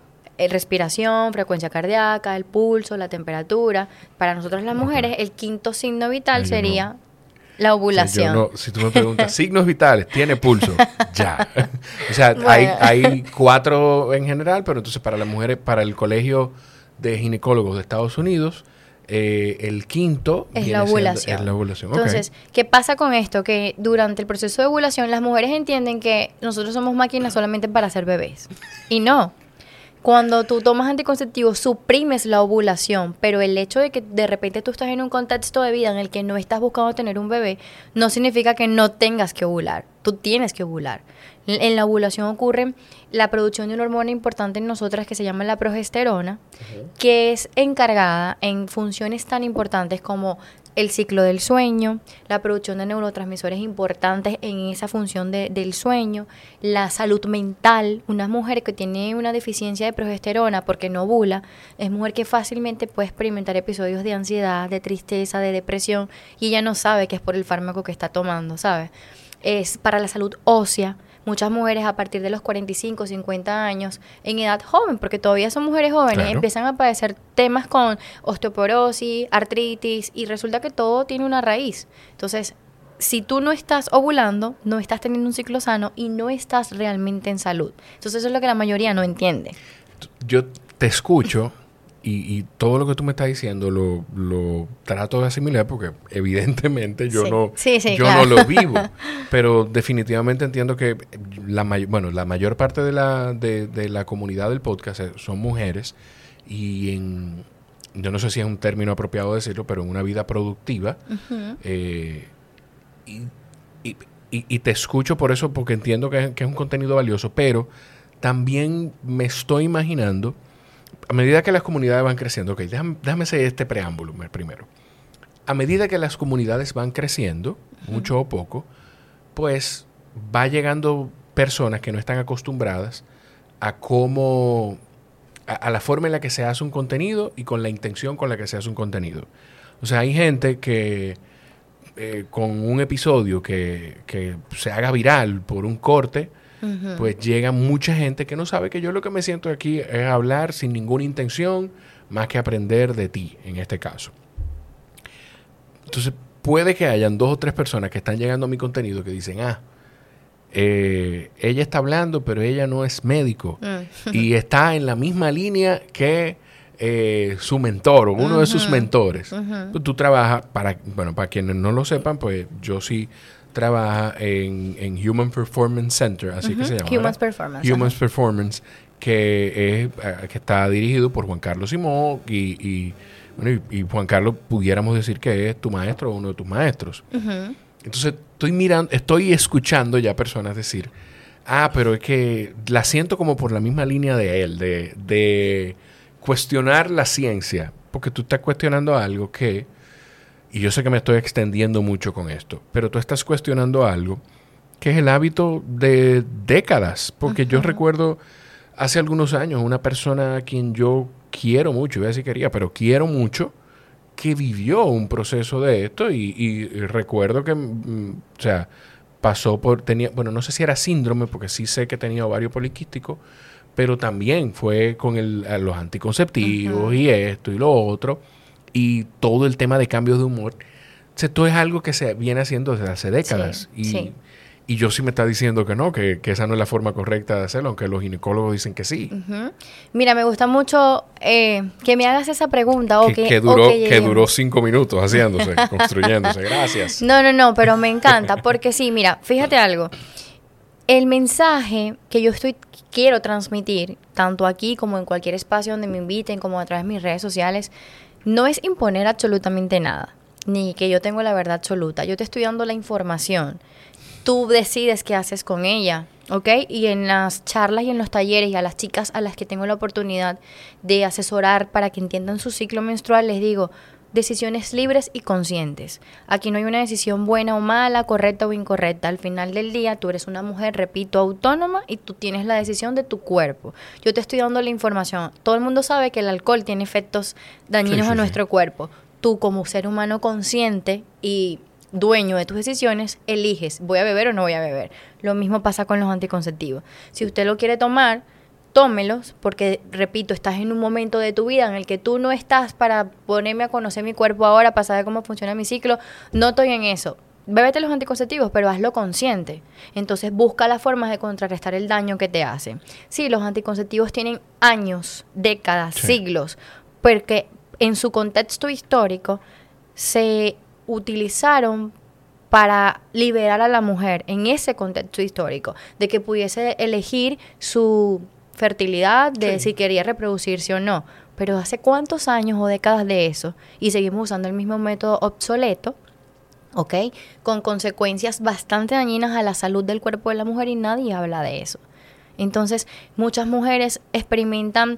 El respiración, frecuencia cardíaca, el pulso, la temperatura. Para nosotras las mujeres, el quinto signo vital sería la ovulación. si tú me preguntas, signos vitales, tiene pulso, ya. o sea, hay, hay cuatro en general, pero entonces para las mujeres, para el colegio de ginecólogos de Estados Unidos, eh, el quinto es la ovulación. es la ovulación. Entonces, ¿qué pasa con esto? Que durante el proceso de ovulación las mujeres entienden que nosotros somos máquinas solamente para hacer bebés. Y no. Cuando tú tomas anticonceptivos, suprimes la ovulación, pero el hecho de que de repente tú estás en un contexto de vida en el que no estás buscando tener un bebé, no significa que no tengas que ovular. Tú tienes que ovular. En la ovulación ocurre la producción de una hormona importante en nosotras que se llama la progesterona, que es encargada en funciones tan importantes como el ciclo del sueño, la producción de neurotransmisores importantes en esa función del sueño, la salud mental. Una mujer que tiene una deficiencia de progesterona porque no ovula, es mujer que fácilmente puede experimentar episodios de ansiedad, de tristeza, de depresión y ella no sabe que es por el fármaco que está tomando, ¿sabes? Es para la salud ósea muchas mujeres a partir de los 45, 50 años, en edad joven, porque todavía son mujeres jóvenes, Claro. empiezan a padecer temas con osteoporosis, artritis, y resulta que todo tiene una raíz. Entonces, si tú no estás ovulando, no estás teniendo un ciclo sano y no estás realmente en salud. Entonces, eso es lo que la mayoría no entiende. Yo te escucho y, y todo lo que tú me estás diciendo lo, lo trato de asimilar porque evidentemente yo Sí. no Sí, sí, yo claro. no lo vivo. Pero definitivamente entiendo que la may- bueno, la mayor parte de la, de, de la comunidad del podcast eh, son mujeres y en yo no sé si es un término apropiado decirlo, pero en una vida productiva eh, y, y- y- te escucho por eso, porque entiendo que es un contenido valioso, pero también me estoy imaginando, a medida que las comunidades van creciendo, ok, déjame, déjame hacer este preámbulo me- primero. A medida que las comunidades van creciendo, mucho o poco, pues va llegando personas que no están acostumbradas a cómo, a, a la forma en la que se hace un contenido y con la intención con la que se hace un contenido. O sea, hay gente que eh, con un episodio que, que se haga viral por un corte, Pues llega mucha gente que no sabe que yo lo que me siento aquí es hablar sin ninguna intención más que aprender de ti, en este caso. Entonces, puede que hayan dos o tres personas que están llegando a mi contenido que dicen, ah, eh, ella está hablando, pero ella no es médico Mm. y está en la misma línea que eh, su mentor o uno de sus mentores. Pues tú trabajas, para, bueno, para quienes no lo sepan, pues yo sí trabajo en, en Human Performance Center, así que se llama. ¿verdad? Performance, Humans ajá. Performance, que, es, eh, que está dirigido por Juan Carlos Simón y, y, bueno, y- y Juan Carlos pudiéramos decir que es tu maestro o uno de tus maestros. Entonces estoy mirando, estoy escuchando ya personas decir, ah, pero es que la siento como por la misma línea de él, de, de cuestionar la ciencia, porque tú estás cuestionando algo que, y yo sé que me estoy extendiendo mucho con esto, pero tú estás cuestionando algo que es el hábito de décadas, porque yo recuerdo hace algunos años una persona a quien yo quiero mucho, iba a decir quería, pero quiero mucho, que vivió un proceso de esto y, y recuerdo que, mm, o sea, pasó por, tenía, bueno, no sé si era síndrome, porque sí sé que tenía ovario poliquístico, pero también fue con el, los anticonceptivos y esto y lo otro, y todo el tema de cambios de humor. Esto es algo que se viene haciendo desde hace décadas. Sí, y, sí. y yo sí me está diciendo que no, que, que esa no es la forma correcta de hacerlo, aunque los ginecólogos dicen que sí. Mira, me gusta mucho eh, que me hagas esa pregunta o que, que, duró, que duró cinco minutos haciéndose, construyéndose. Gracias. No, no, no, pero me encanta porque sí, mira, fíjate algo. El mensaje que yo estoy quiero transmitir, tanto aquí como en cualquier espacio donde me inviten, como a través de mis redes sociales, no es imponer absolutamente nada, ni que yo tengo la verdad absoluta. Yo te estoy dando la información. Tú decides qué haces con ella, ¿ok? Y en las charlas y en los talleres y a las chicas a las que tengo la oportunidad de asesorar para que entiendan su ciclo menstrual, les digo, decisiones libres y conscientes. Aquí no hay una decisión buena o mala, correcta o incorrecta. Al final del día, tú eres una mujer, repito, autónoma y tú tienes la decisión de tu cuerpo. Yo te estoy dando la información. Todo el mundo sabe que el alcohol tiene efectos dañinos Sí, sí, a sí. nuestro cuerpo. Tú como ser humano consciente y dueño de tus decisiones, eliges, voy a beber o no voy a beber. Lo mismo pasa con los anticonceptivos. Si usted lo quiere tomar, tómelos, porque, repito, estás en un momento de tu vida en el que tú no estás para ponerme a conocer mi cuerpo ahora, para saber cómo funciona mi ciclo. No estoy en eso. Bébete los anticonceptivos, pero hazlo consciente. Entonces busca las formas de contrarrestar el daño que te hacen. Sí, los anticonceptivos tienen años, décadas, Sí. siglos, porque en su contexto histórico se utilizaron para liberar a la mujer en ese contexto histórico, de que pudiese elegir su fertilidad, de Sí. si quería reproducirse o no. Pero hace cuántos años o décadas de eso y seguimos usando el mismo método obsoleto, ¿ok? Con consecuencias bastante dañinas a la salud del cuerpo de la mujer y nadie habla de eso. Entonces, muchas mujeres experimentan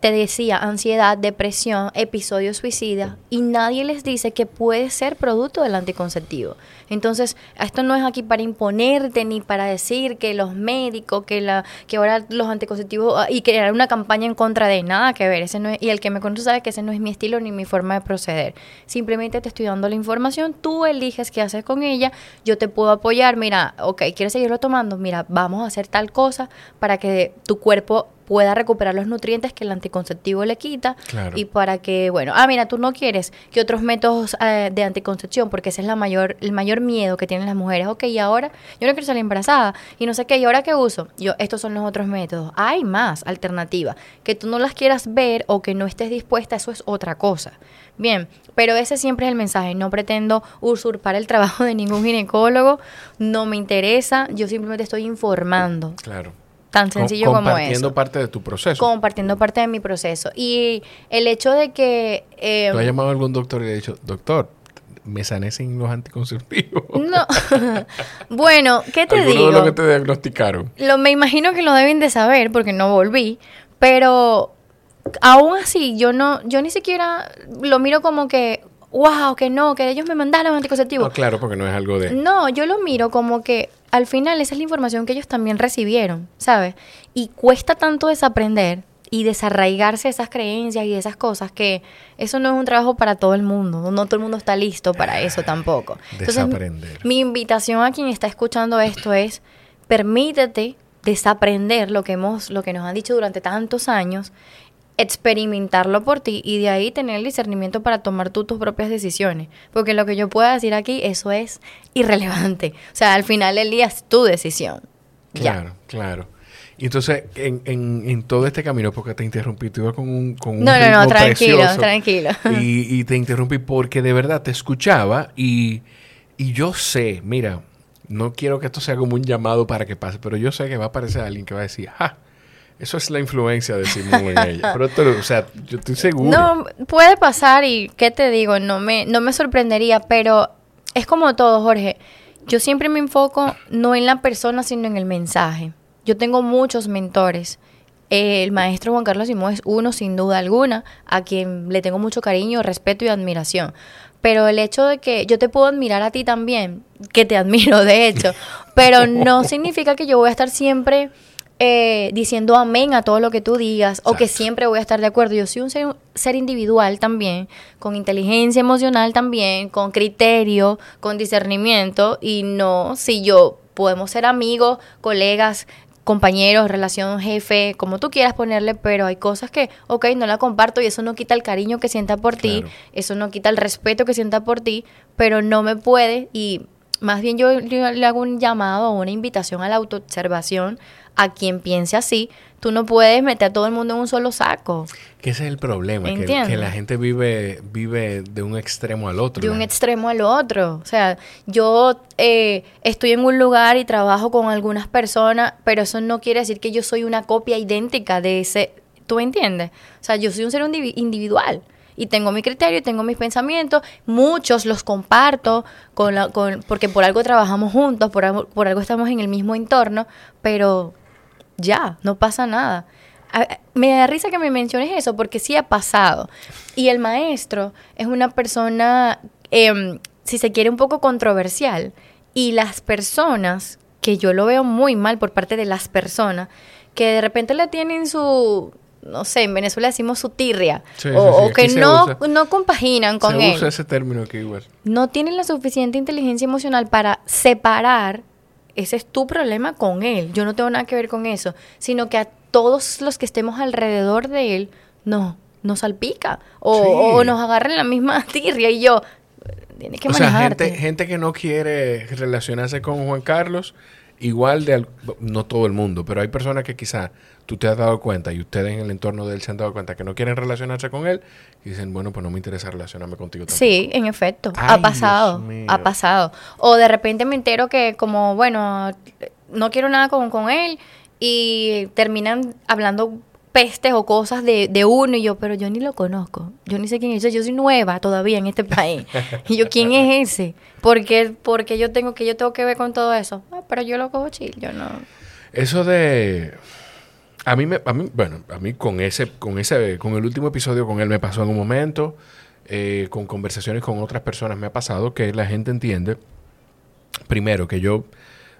te decía ansiedad, depresión, episodio suicida y nadie les dice que puede ser producto del anticonceptivo. Entonces, esto no es aquí para imponerte ni para decir que los médicos, que la que ahora los anticonceptivos ah, y crear una campaña en contra de nada que ver, ese no y el que me conoce sabe que ese no es mi estilo ni mi forma de proceder. Simplemente te estoy dando la información, tú eliges qué haces con ella, yo te puedo apoyar, mira, ok, ¿quieres seguirlo tomando? Mira, vamos a hacer tal cosa para que tu cuerpo pueda recuperar los nutrientes que el anticonceptivo le quita y para que, bueno, ah, mira, tú no quieres que otros métodos eh, de anticoncepción, porque ese es la mayor, el mayor miedo que tienen las mujeres, ok, y ahora yo no quiero salir embarazada y no sé qué, y ahora qué uso, yo, estos son los otros métodos, hay más alternativas, que tú no las quieras ver o que no estés dispuesta, eso es otra cosa. Bien, pero ese siempre es el mensaje. No pretendo usurpar el trabajo de ningún ginecólogo, no me interesa, yo simplemente estoy informando. Claro. Tan sencillo como eso. Compartiendo parte de tu proceso. Compartiendo parte de mi proceso. Y el hecho de que... Eh, ¿Tú has llamado a algún doctor y le has dicho, doctor, me sané sin los anticonceptivos? No. bueno, ¿qué te digo? de lo que te diagnosticaron? Lo, me imagino que lo deben de saber porque no volví. Pero aún así, yo no, yo ni siquiera lo miro como que, wow, que no, que ellos me mandaron anticonceptivos. No, claro, porque no es algo de... No, yo lo miro como que al final esa es la información que ellos también recibieron, ¿sabes? Y cuesta tanto desaprender y desarraigarse esas creencias y esas cosas que eso no es un trabajo para todo el mundo, no todo el mundo está listo para eso tampoco. Desaprender. mi invitación a quien está escuchando esto es permítete desaprender lo que hemos lo que nos han dicho durante tantos años experimentarlo por ti y de ahí tener el discernimiento para tomar tú tus propias decisiones. Porque lo que yo pueda decir aquí, eso es irrelevante. O sea, al final del día es tu decisión. Claro, claro. Y entonces, en, en, todo este camino, porque te interrumpí, tú ibas con un, con un No, no, no, tranquilo, tranquilo. Y, y, te interrumpí porque de verdad te escuchaba y, y yo sé, mira, no quiero que esto sea como un llamado para que pase, pero yo sé que va a aparecer alguien que va a decir, ¡ja! Eso es la influencia de Simón en ella. Pero, o sea, yo estoy seguro. No, puede pasar y, ¿qué te digo? No me, no me sorprendería, pero es como todo, Jorge. Yo siempre me enfoco no en la persona, sino en el mensaje. Yo tengo muchos mentores. El maestro Juan Carlos Simón es uno, sin duda alguna, a quien le tengo mucho cariño, respeto y admiración. Pero el hecho de que yo te puedo admirar a ti también, que te admiro de hecho, pero no significa que yo voy a estar siempre eh, diciendo amén a todo lo que tú digas o que siempre voy a estar de acuerdo. Yo soy un ser, individual también, con inteligencia emocional también, con criterio, con discernimiento y no si yo podemos ser amigos, colegas, compañeros, relación jefe, como tú quieras ponerle, pero hay cosas que, ok, no la comparto y eso no quita el cariño que sienta por ti, eso no quita el respeto que sienta por ti, pero no me puede y más bien yo, yo le hago un llamado o una invitación a la autoobservación a quien piense así, tú no puedes meter a todo el mundo en un solo saco. Que ese es el problema, que, la gente vive, vive de un extremo al otro. De un extremo al otro. O sea, yo eh, estoy en un lugar y trabajo con algunas personas, pero eso no quiere decir que yo soy una copia idéntica de ese... ¿Tú me entiendes? O sea, yo soy un ser individual y tengo mi criterio y tengo mis pensamientos. Muchos los comparto con la, con, porque por algo trabajamos juntos, por por algo estamos en el mismo entorno, pero ya, no pasa nada. me da risa que me menciones eso porque sí ha pasado. Y el maestro es una persona, em, si se quiere, un poco controversial. Y las personas, que yo lo veo muy mal por parte de las personas, que de repente le tienen su, no sé, en Venezuela decimos su tirria, o, que no, no compaginan con se Usa ese término aquí igual. No tienen la suficiente inteligencia emocional para separar ese es tu problema con él. Yo no tengo nada que ver con eso. Sino que a todos los que estemos alrededor de él, no, nos salpica. O, nos agarra en la misma tirria. Y yo, tienes que o manejarte. Sea, gente, gente que no quiere relacionarse con Juan Carlos, igual de... No todo el mundo, pero hay personas que quizá tú te has dado cuenta y ustedes en el entorno de él se han dado cuenta que no quieren relacionarse con él y dicen, bueno, pues no me interesa relacionarme contigo tampoco. Sí, en efecto, ha pasado, ha pasado. O de repente me entero que como, bueno, no quiero nada con, con él y terminan hablando pestes o cosas de, de, uno y yo, pero yo ni lo conozco, yo ni sé quién es, yo soy nueva todavía en este país. y yo, ¿quién es ese? ¿Por qué, porque yo tengo que yo tengo que ver con todo eso? Ah, pero yo lo cojo chill, yo no. Eso de A mí, me, a mí, bueno, a mí con ese, con ese, con el último episodio con él me pasó en un momento, eh, con conversaciones con otras personas me ha pasado que la gente entiende, primero, que yo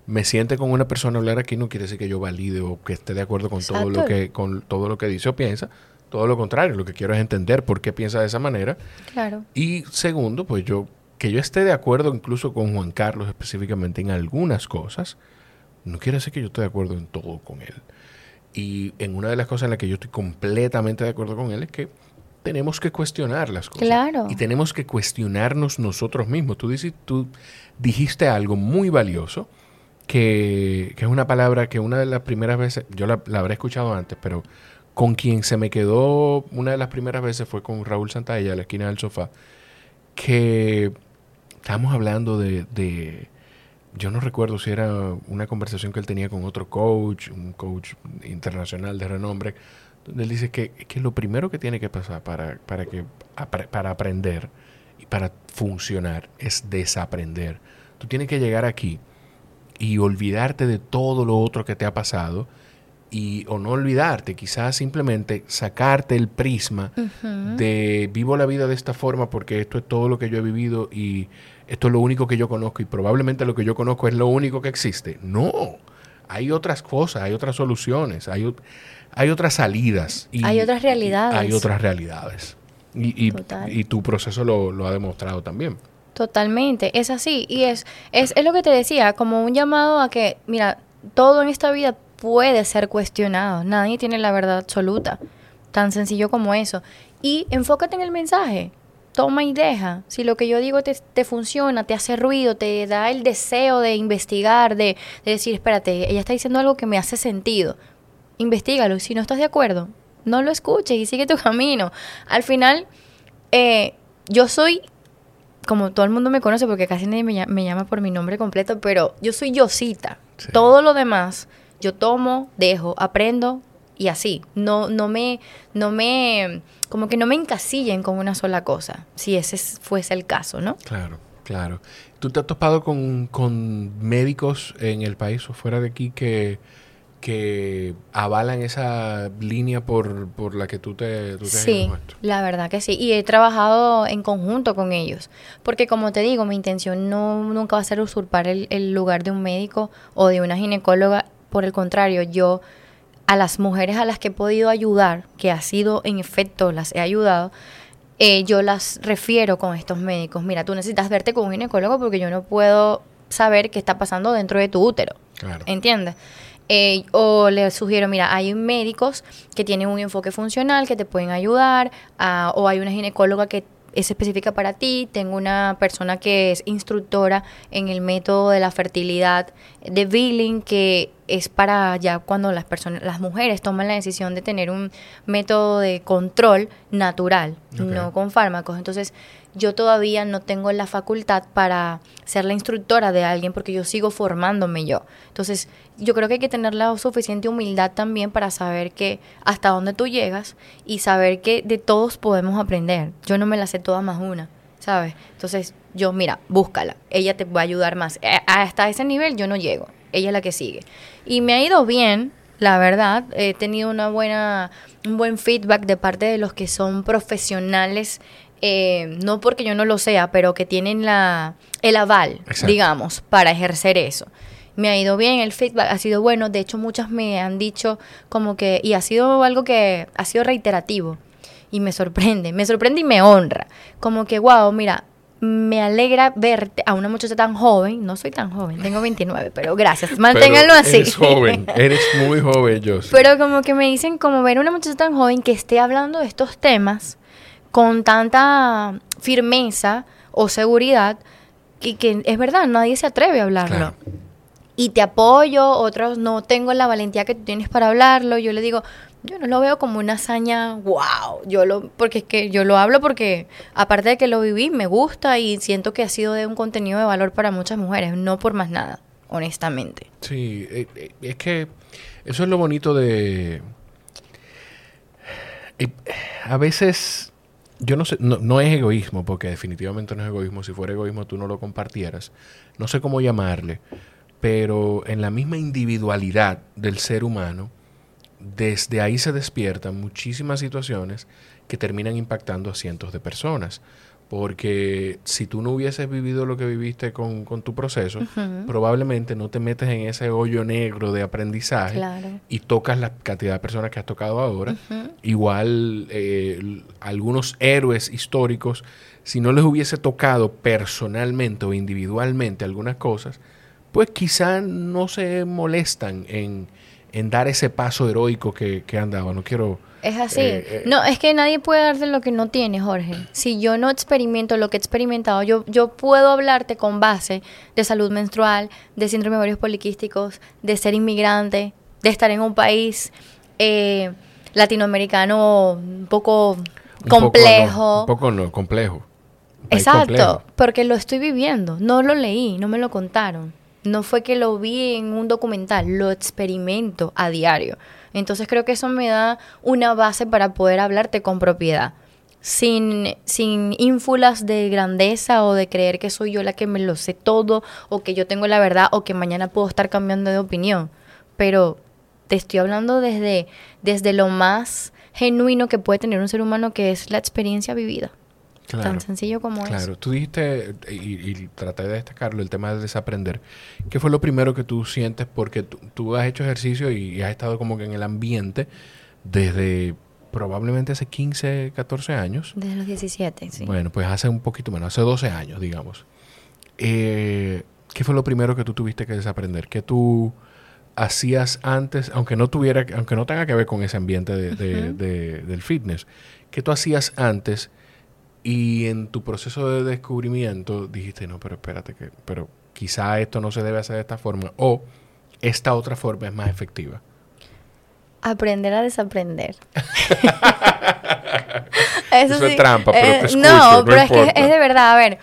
me siente con una persona hablar aquí no quiere decir que yo valide o que esté de acuerdo con todo lo que, con todo lo que dice o piensa. Todo lo contrario, lo que quiero es entender por qué piensa de esa manera. Claro. Y segundo, pues yo, que yo esté de acuerdo incluso con Juan Carlos específicamente en algunas cosas, no quiere decir que yo esté de acuerdo en todo con él. Y en una de las cosas en las que yo estoy completamente de acuerdo con él es que tenemos que cuestionar las cosas. Claro. Y tenemos que cuestionarnos nosotros mismos. Tú, dices, tú dijiste algo muy valioso, que, que, es una palabra que una de las primeras veces, yo la, la, habré escuchado antes, pero con quien se me quedó una de las primeras veces fue con Raúl Santalla, a la esquina del sofá, que estábamos hablando de, de yo no recuerdo si era una conversación que él tenía con otro coach, un coach internacional de renombre, donde él dice que, que lo primero que tiene que pasar para, para, que, para aprender y para funcionar es desaprender. Tú tienes que llegar aquí y olvidarte de todo lo otro que te ha pasado y o no olvidarte, quizás simplemente sacarte el prisma uh -huh. de vivo la vida de esta forma porque esto es todo lo que yo he vivido y esto es lo único que yo conozco y probablemente lo que yo conozco es lo único que existe. No, hay otras cosas, hay otras soluciones, hay, hay otras salidas. Y, hay otras realidades. Hay otras realidades. Y, y, y tu proceso lo, lo ha demostrado también. Totalmente, es así. Y es, es, es lo que te decía, como un llamado a que, mira, todo en esta vida puede ser cuestionado. Nadie tiene la verdad absoluta. Tan sencillo como eso. Y enfócate en el mensaje. Toma y deja. Si lo que yo digo te, te funciona, te hace ruido, te da el deseo de investigar, de, de, decir, espérate, ella está diciendo algo que me hace sentido. Investígalo. Si no estás de acuerdo, no lo escuches y sigue tu camino. Al final, eh, yo soy como todo el mundo me conoce porque casi nadie me llama, me llama por mi nombre completo, pero yo soy Yosita. Sí. Todo lo demás yo tomo, dejo, aprendo y así. No, no me, no me, como que no me encasillen con una sola cosa, si ese fuese el caso, ¿no? Claro, claro. ¿Tú te has topado con, con médicos en el país o fuera de aquí que, que avalan esa línea por, por la que tú te, tú te Sí, la verdad que sí. Y he trabajado en conjunto con ellos. Porque como te digo, mi intención no nunca va a ser usurpar el, el lugar de un médico o de una ginecóloga por el contrario, yo a las mujeres a las que he podido ayudar, que ha sido en efecto las he ayudado, eh, yo las refiero con estos médicos. Mira, tú necesitas verte con un ginecólogo porque yo no puedo saber qué está pasando dentro de tu útero. Claro. ¿Entiendes? Eh, o les sugiero, mira, hay médicos que tienen un enfoque funcional que te pueden ayudar, uh, o hay una ginecóloga que es específica para ti. Tengo una persona que es instructora en el método de la fertilidad de Billing, que es para ya cuando las personas, las mujeres toman la decisión de tener un método de control natural, okay. no con fármacos. Entonces, yo todavía no tengo la facultad para ser la instructora de alguien porque yo sigo formándome yo. Entonces, yo creo que hay que tener la suficiente humildad también para saber que hasta dónde tú llegas y saber que de todos podemos aprender. Yo no me la sé toda más una, ¿sabes? Entonces, yo, mira, búscala. Ella te va a ayudar más. Hasta ese nivel yo no llego. Ella es la que sigue. Y me ha ido bien, la verdad. He tenido una buena, un buen feedback de parte de los que son profesionales eh, no porque yo no lo sea, pero que tienen la, el aval, Exacto. digamos, para ejercer eso. Me ha ido bien, el feedback ha sido bueno, de hecho muchas me han dicho como que, y ha sido algo que ha sido reiterativo y me sorprende, me sorprende y me honra, como que, wow, mira, me alegra verte a una muchacha tan joven, no soy tan joven, tengo 29, pero gracias, manténganlo pero así. Eres joven, eres muy joven, yo. Pero como que me dicen como ver a una muchacha tan joven que esté hablando de estos temas con tanta firmeza o seguridad que, que, es verdad, nadie se atreve a hablarlo. Claro. Y te apoyo, otros no tengo la valentía que tú tienes para hablarlo. Yo le digo, yo no lo veo como una hazaña, wow, yo lo, porque es que yo lo hablo porque aparte de que lo viví, me gusta y siento que ha sido de un contenido de valor para muchas mujeres, no por más nada, honestamente. Sí, es que eso es lo bonito de... A veces yo no sé, no, no, es egoísmo, porque definitivamente no es egoísmo. Si fuera egoísmo, tú no lo compartieras. No sé cómo llamarle, pero en la misma individualidad del ser humano, desde ahí se despiertan muchísimas situaciones que terminan impactando a cientos de personas. Porque si tú no hubieses vivido lo que viviste con, tu proceso, probablemente no te metes en ese hoyo negro de aprendizaje y tocas la cantidad de personas que has tocado ahora. Igual eh, algunos héroes históricos, si no les hubiese tocado personalmente o individualmente algunas cosas, pues quizá no se molestan en, dar ese paso heroico que, que han dado. No quiero es así. Eh, eh. No, es que nadie puede darte lo que no tiene, Jorge. Si yo no experimento lo que he experimentado, yo, yo puedo hablarte con base de salud menstrual, de síndrome de ovarios poliquísticos, de ser inmigrante, de estar en un país eh, latinoamericano un poco complejo. un poco no, complejo. Exacto, porque lo estoy viviendo. No lo leí, no me lo contaron. No fue que lo vi en un documental, lo experimento a diario. Entonces creo que eso me da una base para poder hablarte con propiedad. Sin, sin ínfulas de grandeza o de creer que soy yo la que me lo sé todo o que yo tengo la verdad o que mañana puedo estar cambiando de opinión. Pero te estoy hablando desde, desde lo más genuino que puede tener un ser humano que es la experiencia vivida. Tan sencillo como es. Claro, tú dijiste, y, traté de destacarlo, el tema de desaprender. ¿Qué fue lo primero que tú sientes? Porque tú, has hecho ejercicio y, has estado como que en el ambiente desde probablemente hace 15, 14 años. Desde los 17, sí. Bueno, pues hace un poquito menos, hace 12 años, digamos. Eh, ¿Qué fue lo primero que tú tuviste que desaprender? ¿Qué tú hacías antes, aunque no tuviera, aunque no tenga que ver con ese ambiente del fitness? ¿Qué tú hacías antes? Y en tu proceso de descubrimiento dijiste, no, pero espérate, que, pero quizá esto no se debe hacer de esta forma o esta otra forma es más efectiva. Aprender a desaprender. Eso, es trampa, pero te eh, escucho, No, pero es que es de verdad, a ver,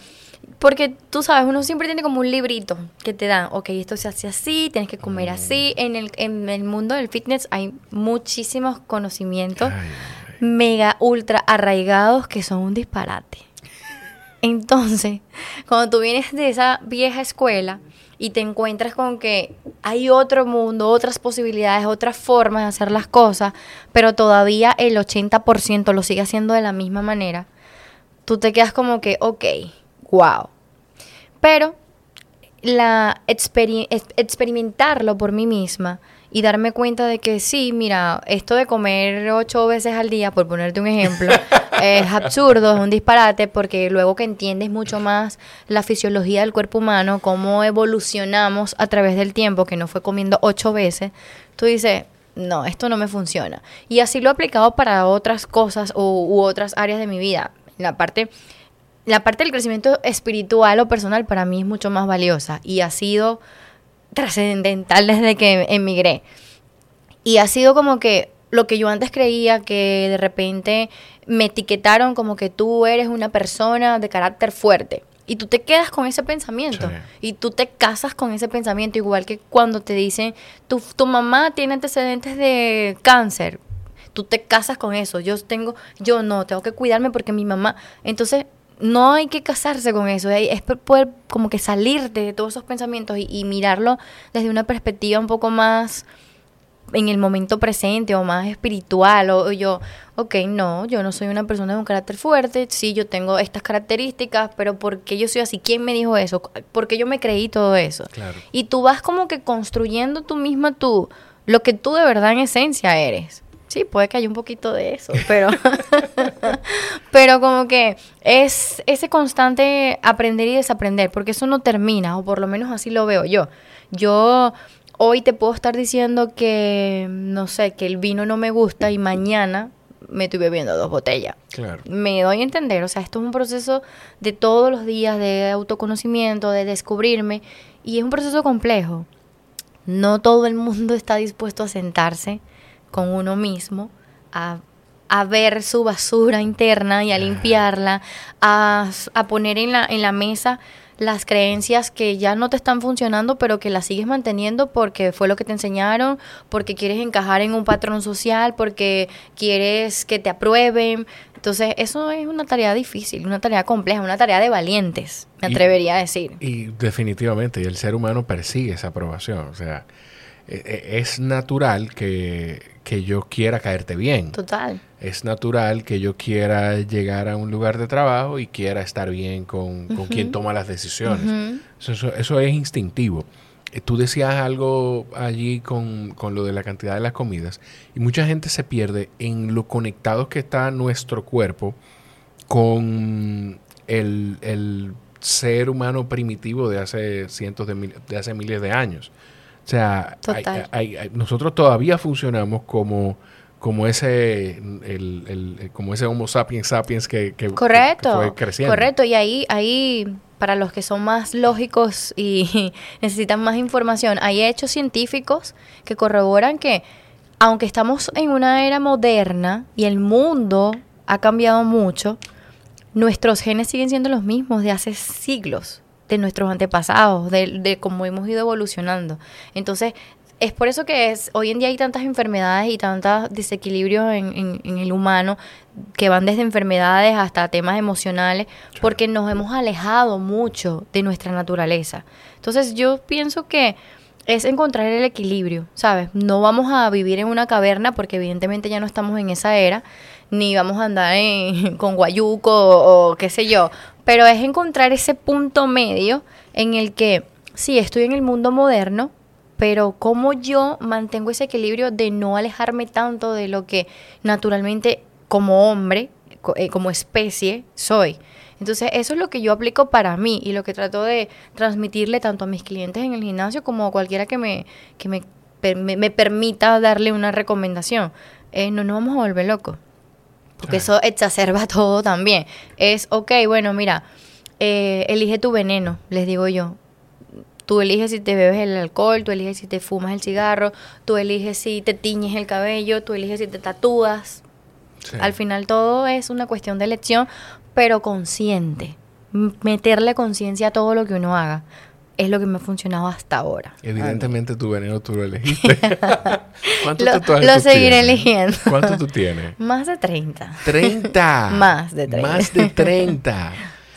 porque tú sabes, uno siempre tiene como un librito que te dan, ok, esto se hace así, tienes que comer así. Mm. En el, en el mundo del fitness hay muchísimos conocimientos mega ultra arraigados que son un disparate. Entonces, cuando tú vienes de esa vieja escuela y te encuentras con que hay otro mundo, otras posibilidades, otras formas de hacer las cosas, pero todavía el 80% lo sigue haciendo de la misma manera, tú te quedas como que, ok, wow. Pero la experimentarlo por mí misma y darme cuenta de que sí, mira, esto de comer ocho veces al día, por ponerte un ejemplo, es absurdo, es un disparate, porque luego que entiendes mucho más la fisiología del cuerpo humano, cómo evolucionamos a través del tiempo, que no fue comiendo ocho veces, tú dices, no, esto no me funciona. Y así lo he aplicado para otras cosas u, otras áreas de mi vida. La parte, la parte del crecimiento espiritual o personal para mí es mucho más valiosa y ha sido trascendental desde que emigré. Y ha sido como que lo que yo antes creía que de repente me etiquetaron como que tú eres una persona de carácter fuerte. Y tú te quedas con ese pensamiento. Y tú te casas con ese pensamiento. Igual que cuando te dicen, tu, tu mamá tiene antecedentes de cáncer. Tú te casas con eso. Yo tengo, yo no, tengo que cuidarme porque mi mamá. Entonces, no hay que casarse con eso, es poder como que salir de todos esos pensamientos y, mirarlo desde una perspectiva un poco más en el momento presente o más espiritual o, yo, ok, no, yo no soy una persona de un carácter fuerte, sí, yo tengo estas características, pero ¿por qué yo soy así? ¿Quién me dijo eso? ¿Por qué yo me creí todo eso? Y tú vas como que construyendo tú misma tú, lo que tú de verdad en esencia eres. Sí, puede que haya un poquito de eso, pero, pero como que es ese constante aprender y desaprender, porque eso no termina, o por lo menos así lo veo yo. Yo hoy te puedo estar diciendo que, no sé, que el vino no me gusta y mañana me estoy bebiendo dos botellas. Claro. Me doy a entender, o sea, esto es un proceso de todos los días de autoconocimiento, de descubrirme, y es un proceso complejo. No todo el mundo está dispuesto a sentarse con uno mismo, a, ver su basura interna y a limpiarla, a, poner en la, en la mesa las creencias que ya no te están funcionando, pero que las sigues manteniendo porque fue lo que te enseñaron, porque quieres encajar en un patrón social, porque quieres que te aprueben. Entonces, eso es una tarea difícil, una tarea compleja, una tarea de valientes, me atrevería a decir. Y definitivamente, y el ser humano persigue esa aprobación. O sea, es natural que, que yo quiera caerte bien. Total. Es natural que yo quiera llegar a un lugar de trabajo y quiera estar bien con, con quien toma las decisiones. Eso, eso- eso es instintivo. Eh, Tú decías algo allí con, con lo de la cantidad de las comidas y mucha gente se pierde en lo conectados que está nuestro cuerpo con el, el ser humano primitivo de hace cientos de, mil- de hace miles de años. O sea, hay- Total. hay- hay- nosotros todavía funcionamos como, como ese el, como ese Homo sapiens sapiens que, que- que- Correcto. que fue creciendo. Correcto. Y ahí, ahí, para los que son más lógicos y necesitan más información, hay hechos científicos que corroboran que, aunque estamos en una era moderna y el mundo ha cambiado mucho, nuestros genes siguen siendo los mismos de hace siglos, de nuestros antepasados, de, de cómo hemos ido evolucionando. Entonces, es por eso que es, hoy en día hay tantas enfermedades y tantos desequilibrios en, en- en el humano que van desde enfermedades hasta temas emocionales, porque nos hemos alejado mucho de nuestra naturaleza. Entonces, yo pienso que es encontrar el equilibrio, ¿sabes? No vamos a vivir en una caverna porque evidentemente ya no estamos en esa era, ni vamos a andar en- con guayuco o, o qué sé yo, pero es encontrar ese punto medio en el que sí, estoy en el mundo moderno, pero cómo yo mantengo ese equilibrio de no alejarme tanto de lo que naturalmente como hombre, eh, como especie, soy. Entonces, eso es lo que yo aplico para mí y lo que trato de transmitirle tanto a mis clientes en el gimnasio como a cualquiera que me, que me, me permita darle una recomendación. Eh, no nos vamos a volver locos. Porque eso exacerba todo también. Es, ok, bueno, mira, eh, elige tu veneno, les digo yo. Tú eliges si te bebes el alcohol, tú eliges si te fumas el cigarro, tú eliges si te tiñes el cabello, tú eliges si te tatúas. Sí. Al final todo es una cuestión de elección, pero consciente. Meterle conciencia a todo lo que uno haga. Es lo que me ha funcionado hasta ahora. Evidentemente tu veneno tú lo elegiste. ¿Cuántos Lo- tatuajes lo tú seguiré tienes? eligiendo. ¿Cuántos tú tienes? Más de 30. 30. Más de 30. Más de 30.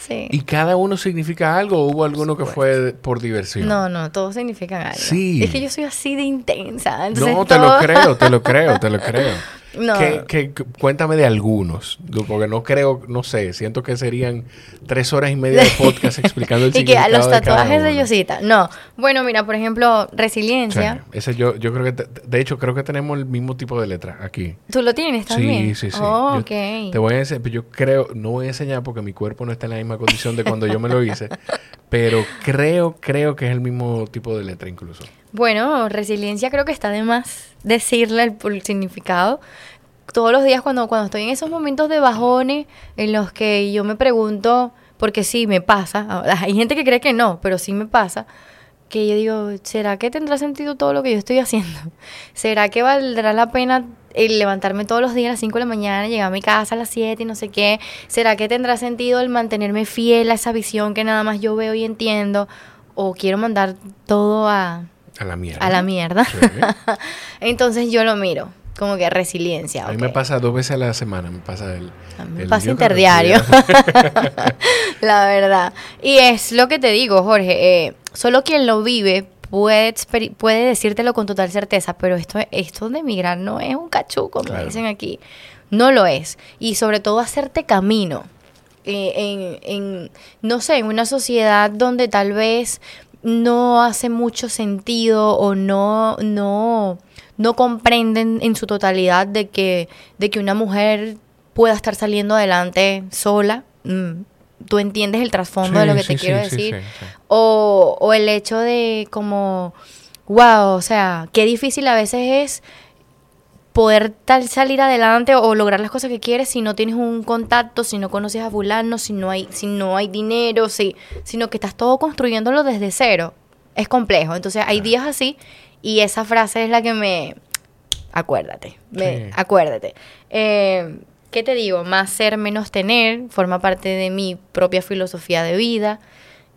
Sí. ¿Y cada uno significa algo o hubo alguno que fue por diversión? No, no, todos significan algo. Sí. Es que yo soy así de intensa. entonces No, te lo creo, te lo creo, te lo creo. No. ¿Qué- qué- cuéntame de algunos, porque no creo, no sé, siento que serían tres horas y media de podcast explicando el y que a significado los tatuajes de. Yosita. No. Bueno, mira, por ejemplo, resiliencia. Sí, ese yo, yo creo que, te- de hecho, creo que tenemos el mismo tipo de letra aquí. ¿Tú lo tienes también? Sí, sí, sí. Oh, Yo ok. Te voy a enseñar, yo creo, no voy a enseñar porque mi cuerpo no está en la misma condición de cuando yo me lo hice, pero creo, creo que es el mismo tipo de letra incluso. Bueno, resiliencia creo que está de más decirle el, significado. Todos los días cuando, cuando estoy en esos momentos de bajones en los que yo me pregunto, porque sí me pasa, hay gente que cree que no, pero sí me pasa, que yo digo, ¿será que tendrá sentido todo lo que yo estoy haciendo? ¿Será que valdrá la pena el levantarme todos los días a las 5 de la mañana, llegar a mi casa a las 7 y no sé qué? ¿Será que tendrá sentido el mantenerme fiel a esa visión que nada más yo veo y entiendo? ¿O quiero mandar todo a, A la mierda. a la mierda. Sí. Entonces yo lo miro, como que resiliencia. A mí me pasa dos veces a la semana, me pasa el... A mí me el- pasa interdiario. sí. la verdad. Y es lo que te digo, Jorge. eh, solo quien lo vive puede, puede decírtelo con total certeza, pero esto, esto de emigrar no es un cachú, como Claro. dicen aquí. No lo es. Y sobre todo hacerte camino. eh, en, en, no sé, en una sociedad donde tal vez no hace mucho sentido o no, no, no comprenden en su totalidad de que, de que una mujer pueda estar saliendo adelante sola. Mm, Tú entiendes el trasfondo de lo Sí, que te sí, quiero decir. O, o el hecho de como, wow, o sea, qué difícil a veces es poder tal salir adelante o lograr las cosas que quieres si no tienes un contacto, si no conoces a fulano, si no hay, si no hay dinero, si, sino que estás todo construyéndolo desde cero. Es complejo. Entonces hay días así y esa frase es la que me... Acuérdate, me- Sí. acuérdate. Eh, ¿Qué te digo? Más ser, menos tener, forma parte de mi propia filosofía de vida.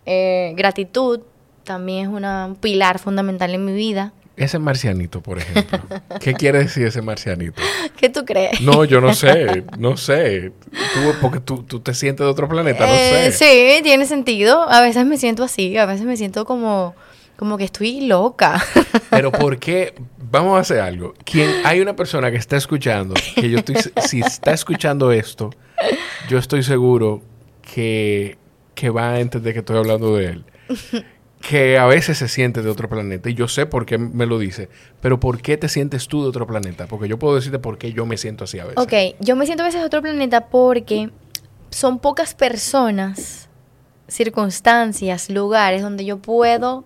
Eh, gratitud también es una, un pilar fundamental en mi vida. Ese marcianito, por ejemplo. ¿Qué quiere decir ese marcianito? ¿Qué tú crees? No, yo no sé, no sé. Tú, porque tú, tú te sientes de otro planeta, no Eh, sé. Sí, tiene sentido. A veces me siento así, a veces me siento como como que estoy loca. Pero ¿por qué? Vamos a hacer algo. Quien, hay una persona que está escuchando, que yo estoy, si está escuchando esto, yo estoy seguro que, que va a entender que estoy hablando de él. Que a veces se siente de otro planeta. Y yo sé por qué me lo dice. Pero ¿por qué te sientes tú de otro planeta? Porque yo puedo decirte por qué yo me siento así a veces. Ok, yo me siento a veces de otro planeta porque son pocas personas, circunstancias, lugares donde yo puedo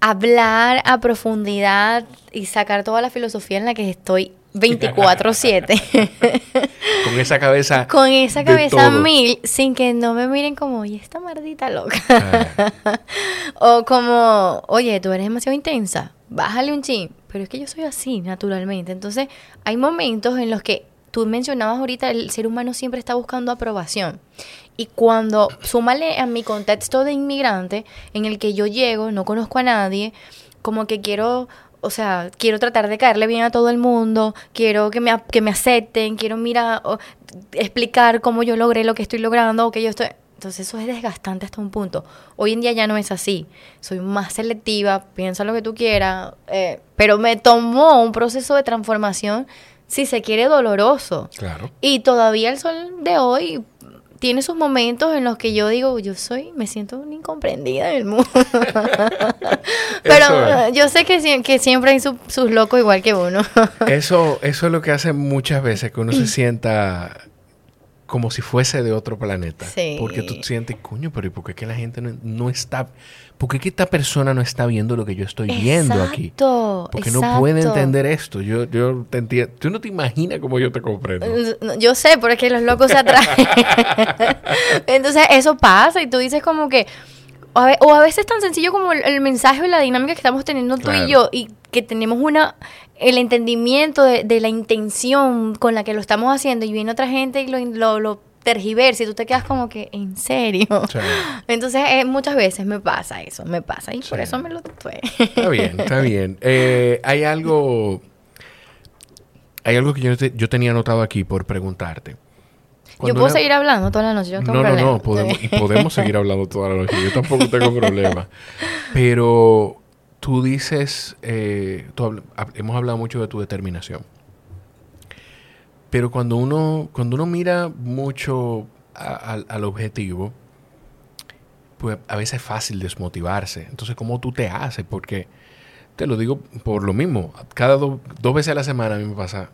hablar a profundidad y sacar toda la filosofía en la que estoy 24/7. Con esa cabeza. Con esa cabeza mil, sin que no me miren como, oye, esta maldita loca. Ah, o como, oye, tú eres demasiado intensa, bájale un chin. Pero es que yo soy así, naturalmente. Entonces, hay momentos en los que tú mencionabas ahorita, el ser humano siempre está buscando aprobación. Y cuando, súmale a mi contexto de inmigrante, en el que yo llego, no conozco a nadie, como que quiero, o sea, quiero tratar de caerle bien a todo el mundo, quiero que me, que me acepten, quiero, mira, o- explicar cómo yo logré lo que estoy logrando, o que yo estoy... Entonces eso es desgastante hasta un punto. Hoy en día ya no es así. Soy más selectiva, piensa lo que tú quieras, eh, pero me tomó un proceso de transformación, si se quiere, doloroso. claro. Y todavía el sol de hoy tiene sus momentos en los que yo digo, yo soy, me siento una incomprendida en el mundo. Pero es. yo sé que, sie- que siempre hay su- sus locos igual que uno. Eso, eso es lo que hace muchas veces que uno se sienta como si fuese de otro planeta. Sí. Porque tú sientes, coño, pero ¿y por qué que la gente no, no está... ¿Por qué que esta persona no está viendo lo que yo estoy viendo aquí? Exacto, Porque no puede exacto. entender esto. Yo, yo te entiendo. Tú no te imaginas cómo yo te comprendo. Yo sé, pero es que los locos se atraen. Entonces, eso pasa y tú dices como que... O a, o a veces es tan sencillo como el, el mensaje o la dinámica que estamos teniendo tú Claro. y yo y que tenemos una el entendimiento de, de la intención con la que lo estamos haciendo y viene otra gente y lo, lo, lo tergiversa y tú te quedas como que, ¿en serio? Entonces, eh, muchas veces me pasa eso, me pasa y por eso me lo tatué. está bien, está bien. Eh, hay algo... Hay algo que yo, te- yo tenía anotado aquí por preguntarte. Yo puedo seguir hablando toda la noche, yo no tengo No, no, problema. no, podemos, y podemos seguir hablando toda la noche. Yo tampoco tengo problema. Pero tú dices, eh, tú habl- hab- hemos hablado mucho de tu determinación. Pero cuando uno, cuando uno mira mucho a- al- al objetivo, pues a veces es fácil desmotivarse. Entonces, ¿cómo tú te haces? Porque te lo digo por lo mismo. Cada do- dos veces a la semana a mí me pasa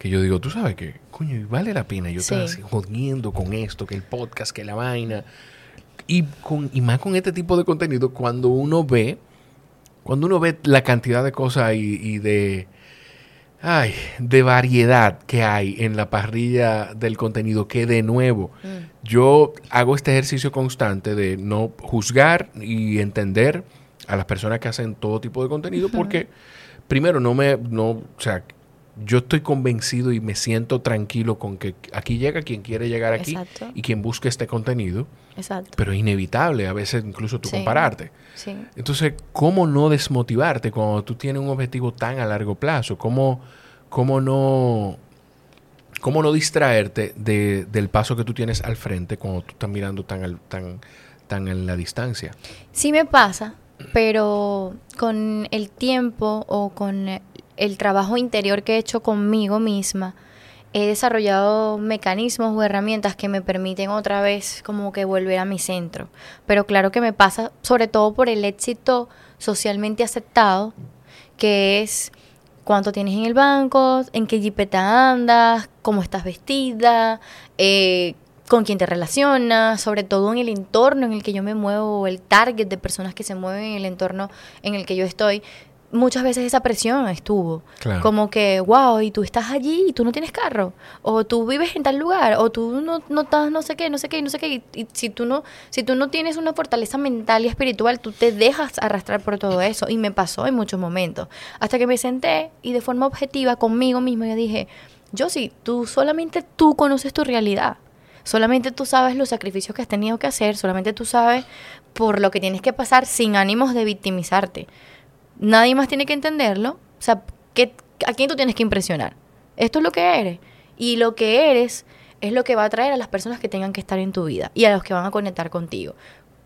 que yo digo, tú sabes que, coño, y vale la pena yo estar Sí. así jodiendo con esto, que el podcast, que la vaina. Y, con, y más con este tipo de contenido, cuando uno ve, cuando uno ve la cantidad de cosas y, y de, ay, de variedad que hay en la parrilla del contenido, que de nuevo, Mm. yo hago este ejercicio constante de no juzgar y entender a las personas que hacen todo tipo de contenido porque primero no me no o sea yo estoy convencido y me siento tranquilo con que aquí llega quien quiere llegar aquí Exacto. y quien busque este contenido Exacto. pero es inevitable a veces incluso tú Sí. compararte Sí. entonces, ¿cómo no desmotivarte cuando tú tienes un objetivo tan a largo plazo? ¿Cómo, cómo no, cómo no distraerte de- del paso que tú tienes al frente cuando tú estás mirando tan, tan, tan en la distancia? Sí me pasa, pero con el tiempo o con el trabajo interior que he hecho conmigo misma, he desarrollado mecanismos o herramientas que me permiten otra vez como que volver a mi centro. Pero claro que me pasa sobre todo por el éxito socialmente aceptado, que es cuánto tienes en el banco, en qué jipeta andas, cómo estás vestida, eh, con quién te relacionas, sobre todo en el entorno en el que yo me muevo, el target de personas que se mueven en el entorno en el que yo estoy. Muchas veces esa presión estuvo. Claro. Como que, wow, y tú estás allí y tú no tienes carro. O tú vives en tal lugar. O tú no, no estás no sé qué, no sé qué, no sé qué. Y, y si, tú no, si tú no tienes una fortaleza mental y espiritual, tú te dejas arrastrar por todo eso. Y me pasó en muchos momentos. Hasta que me senté y de forma objetiva conmigo misma yo dije, yo sí, tú solamente tú conoces tu realidad. Solamente tú sabes los sacrificios que has tenido que hacer, solamente tú sabes por lo que tienes que pasar sin ánimos de victimizarte. Nadie más tiene que entenderlo. O sea, ¿qué- ¿a quién tú tienes que impresionar? Esto es lo que eres. Y lo que eres es lo que va a atraer a las personas que tengan que estar en tu vida y a los que van a conectar contigo.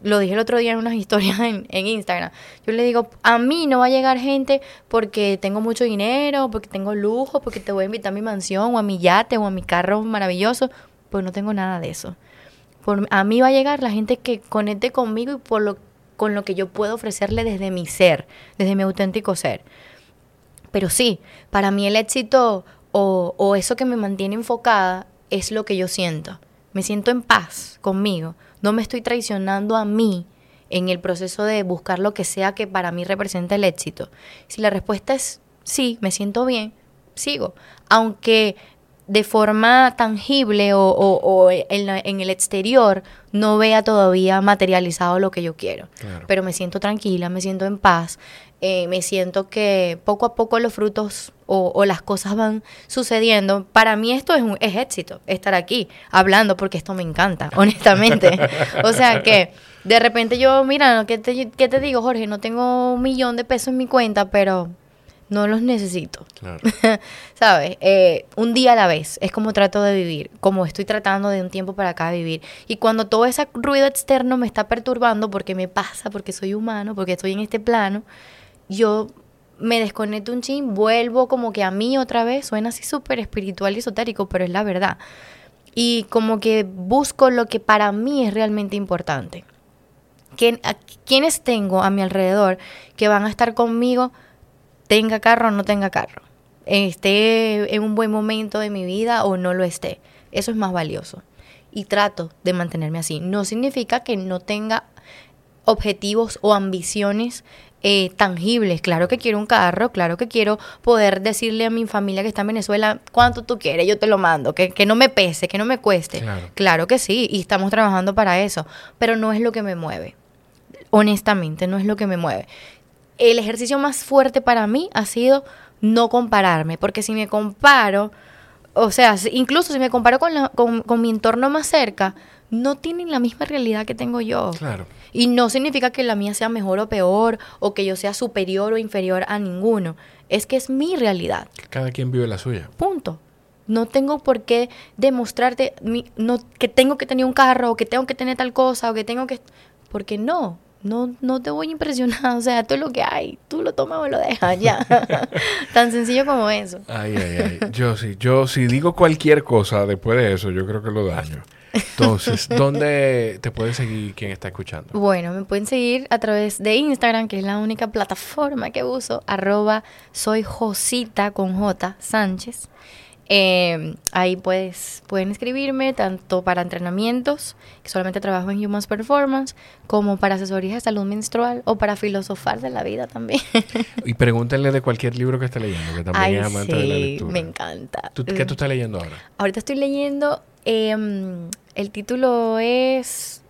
lo dije el otro día en unas historias en, en, Instagram. Yo le digo, a mí no va a llegar gente porque tengo mucho dinero, porque tengo lujo, porque te voy a invitar a mi mansión o a mi yate o a mi carro maravilloso. Pues no tengo nada de eso. Por, a mí va a llegar la gente que conecte conmigo y por lo, con lo que yo puedo ofrecerle desde mi ser, desde mi auténtico ser. Pero sí, para mí el éxito o, o eso que me mantiene enfocada es lo que yo siento. Me siento en paz conmigo. No me estoy traicionando a mí en el proceso de buscar lo que sea que para mí represente el éxito. Si la respuesta es sí, me siento bien, sigo. Aunque de forma tangible o, o, o en, la, en, el exterior no vea todavía materializado lo que yo quiero. Claro. Pero me siento tranquila, me siento en paz, eh, me siento que poco a poco los frutos o, o, las cosas van sucediendo. Para mí esto es, un, es éxito, estar aquí hablando, porque esto me encanta, honestamente. o sea que de repente yo, mira, ¿qué te, ¿qué te digo, Jorge? No tengo un millón de pesos en mi cuenta, pero no los necesito. Claro. ¿Sabes? Eh, un día a la vez. Es como trato de vivir, como estoy tratando de un tiempo para acá vivir. Y cuando todo ese ruido externo me está perturbando, porque me pasa, porque soy humano, porque estoy en este plano, yo me desconecto un chin, vuelvo como que a mí otra vez. Suena así súper espiritual y esotérico, pero es la verdad. Y como que busco lo que para mí es realmente importante. ¿Quién, a, ¿Quiénes tengo a mi alrededor que van a estar conmigo? Tenga carro o no tenga carro, esté en un buen momento de mi vida o no lo esté. Eso es más valioso. Y trato de mantenerme así. No significa que no tenga objetivos o ambiciones eh, tangibles. Claro que quiero un carro, claro que quiero poder decirle a mi familia que está en Venezuela cuánto tú quieres, yo te lo mando, que, que no me pese, que no me cueste. Claro. claro que sí, y estamos trabajando para eso, pero no es lo que me mueve. Honestamente, no es lo que me mueve el ejercicio más fuerte para mí ha sido no compararme, porque si me comparo, o sea, incluso si me comparo con, la, con, con, mi entorno más cerca, no tienen la misma realidad que tengo yo. Claro. Y no significa que la mía sea mejor o peor, o que yo sea superior o inferior a ninguno. Es que es mi realidad. Cada quien vive la suya. Punto. No tengo por qué demostrarte mi, no, que tengo que tener un carro, o que tengo que tener tal cosa, o que tengo que... Porque no, no, no te voy a impresionar, o sea, esto es lo que hay, tú lo tomas o lo dejas, ya. Tan sencillo como eso. Ay, ay, ay. Yo sí, yo si digo cualquier cosa después de eso, yo creo que lo daño. Entonces, ¿dónde te puede seguir quien está escuchando? Bueno, me pueden seguir a través de Instagram, que es la única plataforma que uso, arroba soy Josita con J Sánchez. Eh, ahí puedes, pueden escribirme tanto para entrenamientos, que solamente trabajo en Humans Performance, como para asesorías de salud menstrual o para filosofar de la vida también. y pregúntenle de cualquier libro que esté leyendo, que también Ay, es amante sí, de la lectura. Me encanta. ¿Tú, ¿Qué tú estás leyendo ahora? Ahorita estoy leyendo, eh, el título es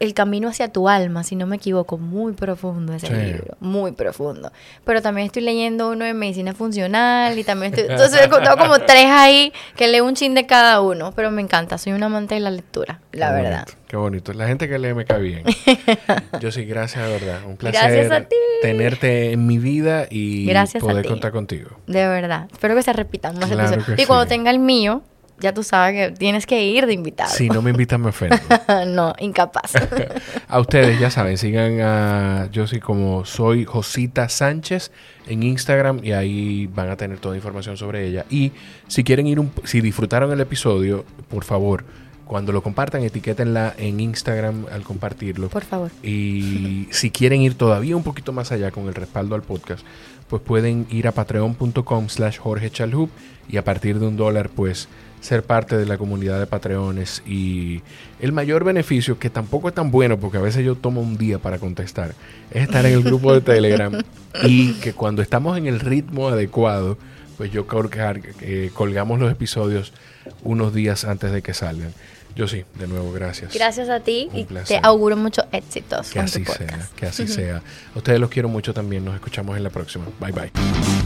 el camino hacia tu alma, si no me equivoco, muy profundo ese Sí. libro, muy profundo. Pero también estoy leyendo uno de medicina funcional y también estoy, entonces tengo como tres ahí que leo un chin de cada uno, pero me encanta, soy un amante de la lectura, la Qué verdad. bonito, qué bonito. La gente que lee me cae bien. Yo sí, gracias, de verdad. Un placer Gracias a ti. tenerte en mi vida y Gracias a poder ti. contar contigo. De verdad. Espero que se repitan más Claro episodios. Y cuando tenga el mío, ya tú sabes que tienes que ir de invitado. Si no me invitan, me ofendo. no, incapaz. A ustedes, ya saben, sigan a yo sí como soy Josita Sánchez en Instagram y ahí van a tener toda información sobre ella. Y si quieren ir, un, si disfrutaron el episodio, por favor, cuando lo compartan, etiquétenla en Instagram al compartirlo. Por favor. Y si quieren ir todavía un poquito más allá con el respaldo al podcast, pues pueden ir a patreon.com slash Jorge Chalhub y a partir de un dólar, pues ser parte de la comunidad de Patreones y el mayor beneficio, que tampoco es tan bueno porque a veces yo tomo un día para contestar, es estar en el grupo de Telegram y que cuando estamos en el ritmo adecuado, pues yo colgar, eh, colgamos los episodios unos días antes de que salgan. Yo sí, de nuevo, gracias. Gracias a ti Un y placer. te auguro muchos éxitos Que con tu así sea, podcast. que así sea. A ustedes los quiero mucho también. Nos escuchamos en la próxima. Bye bye.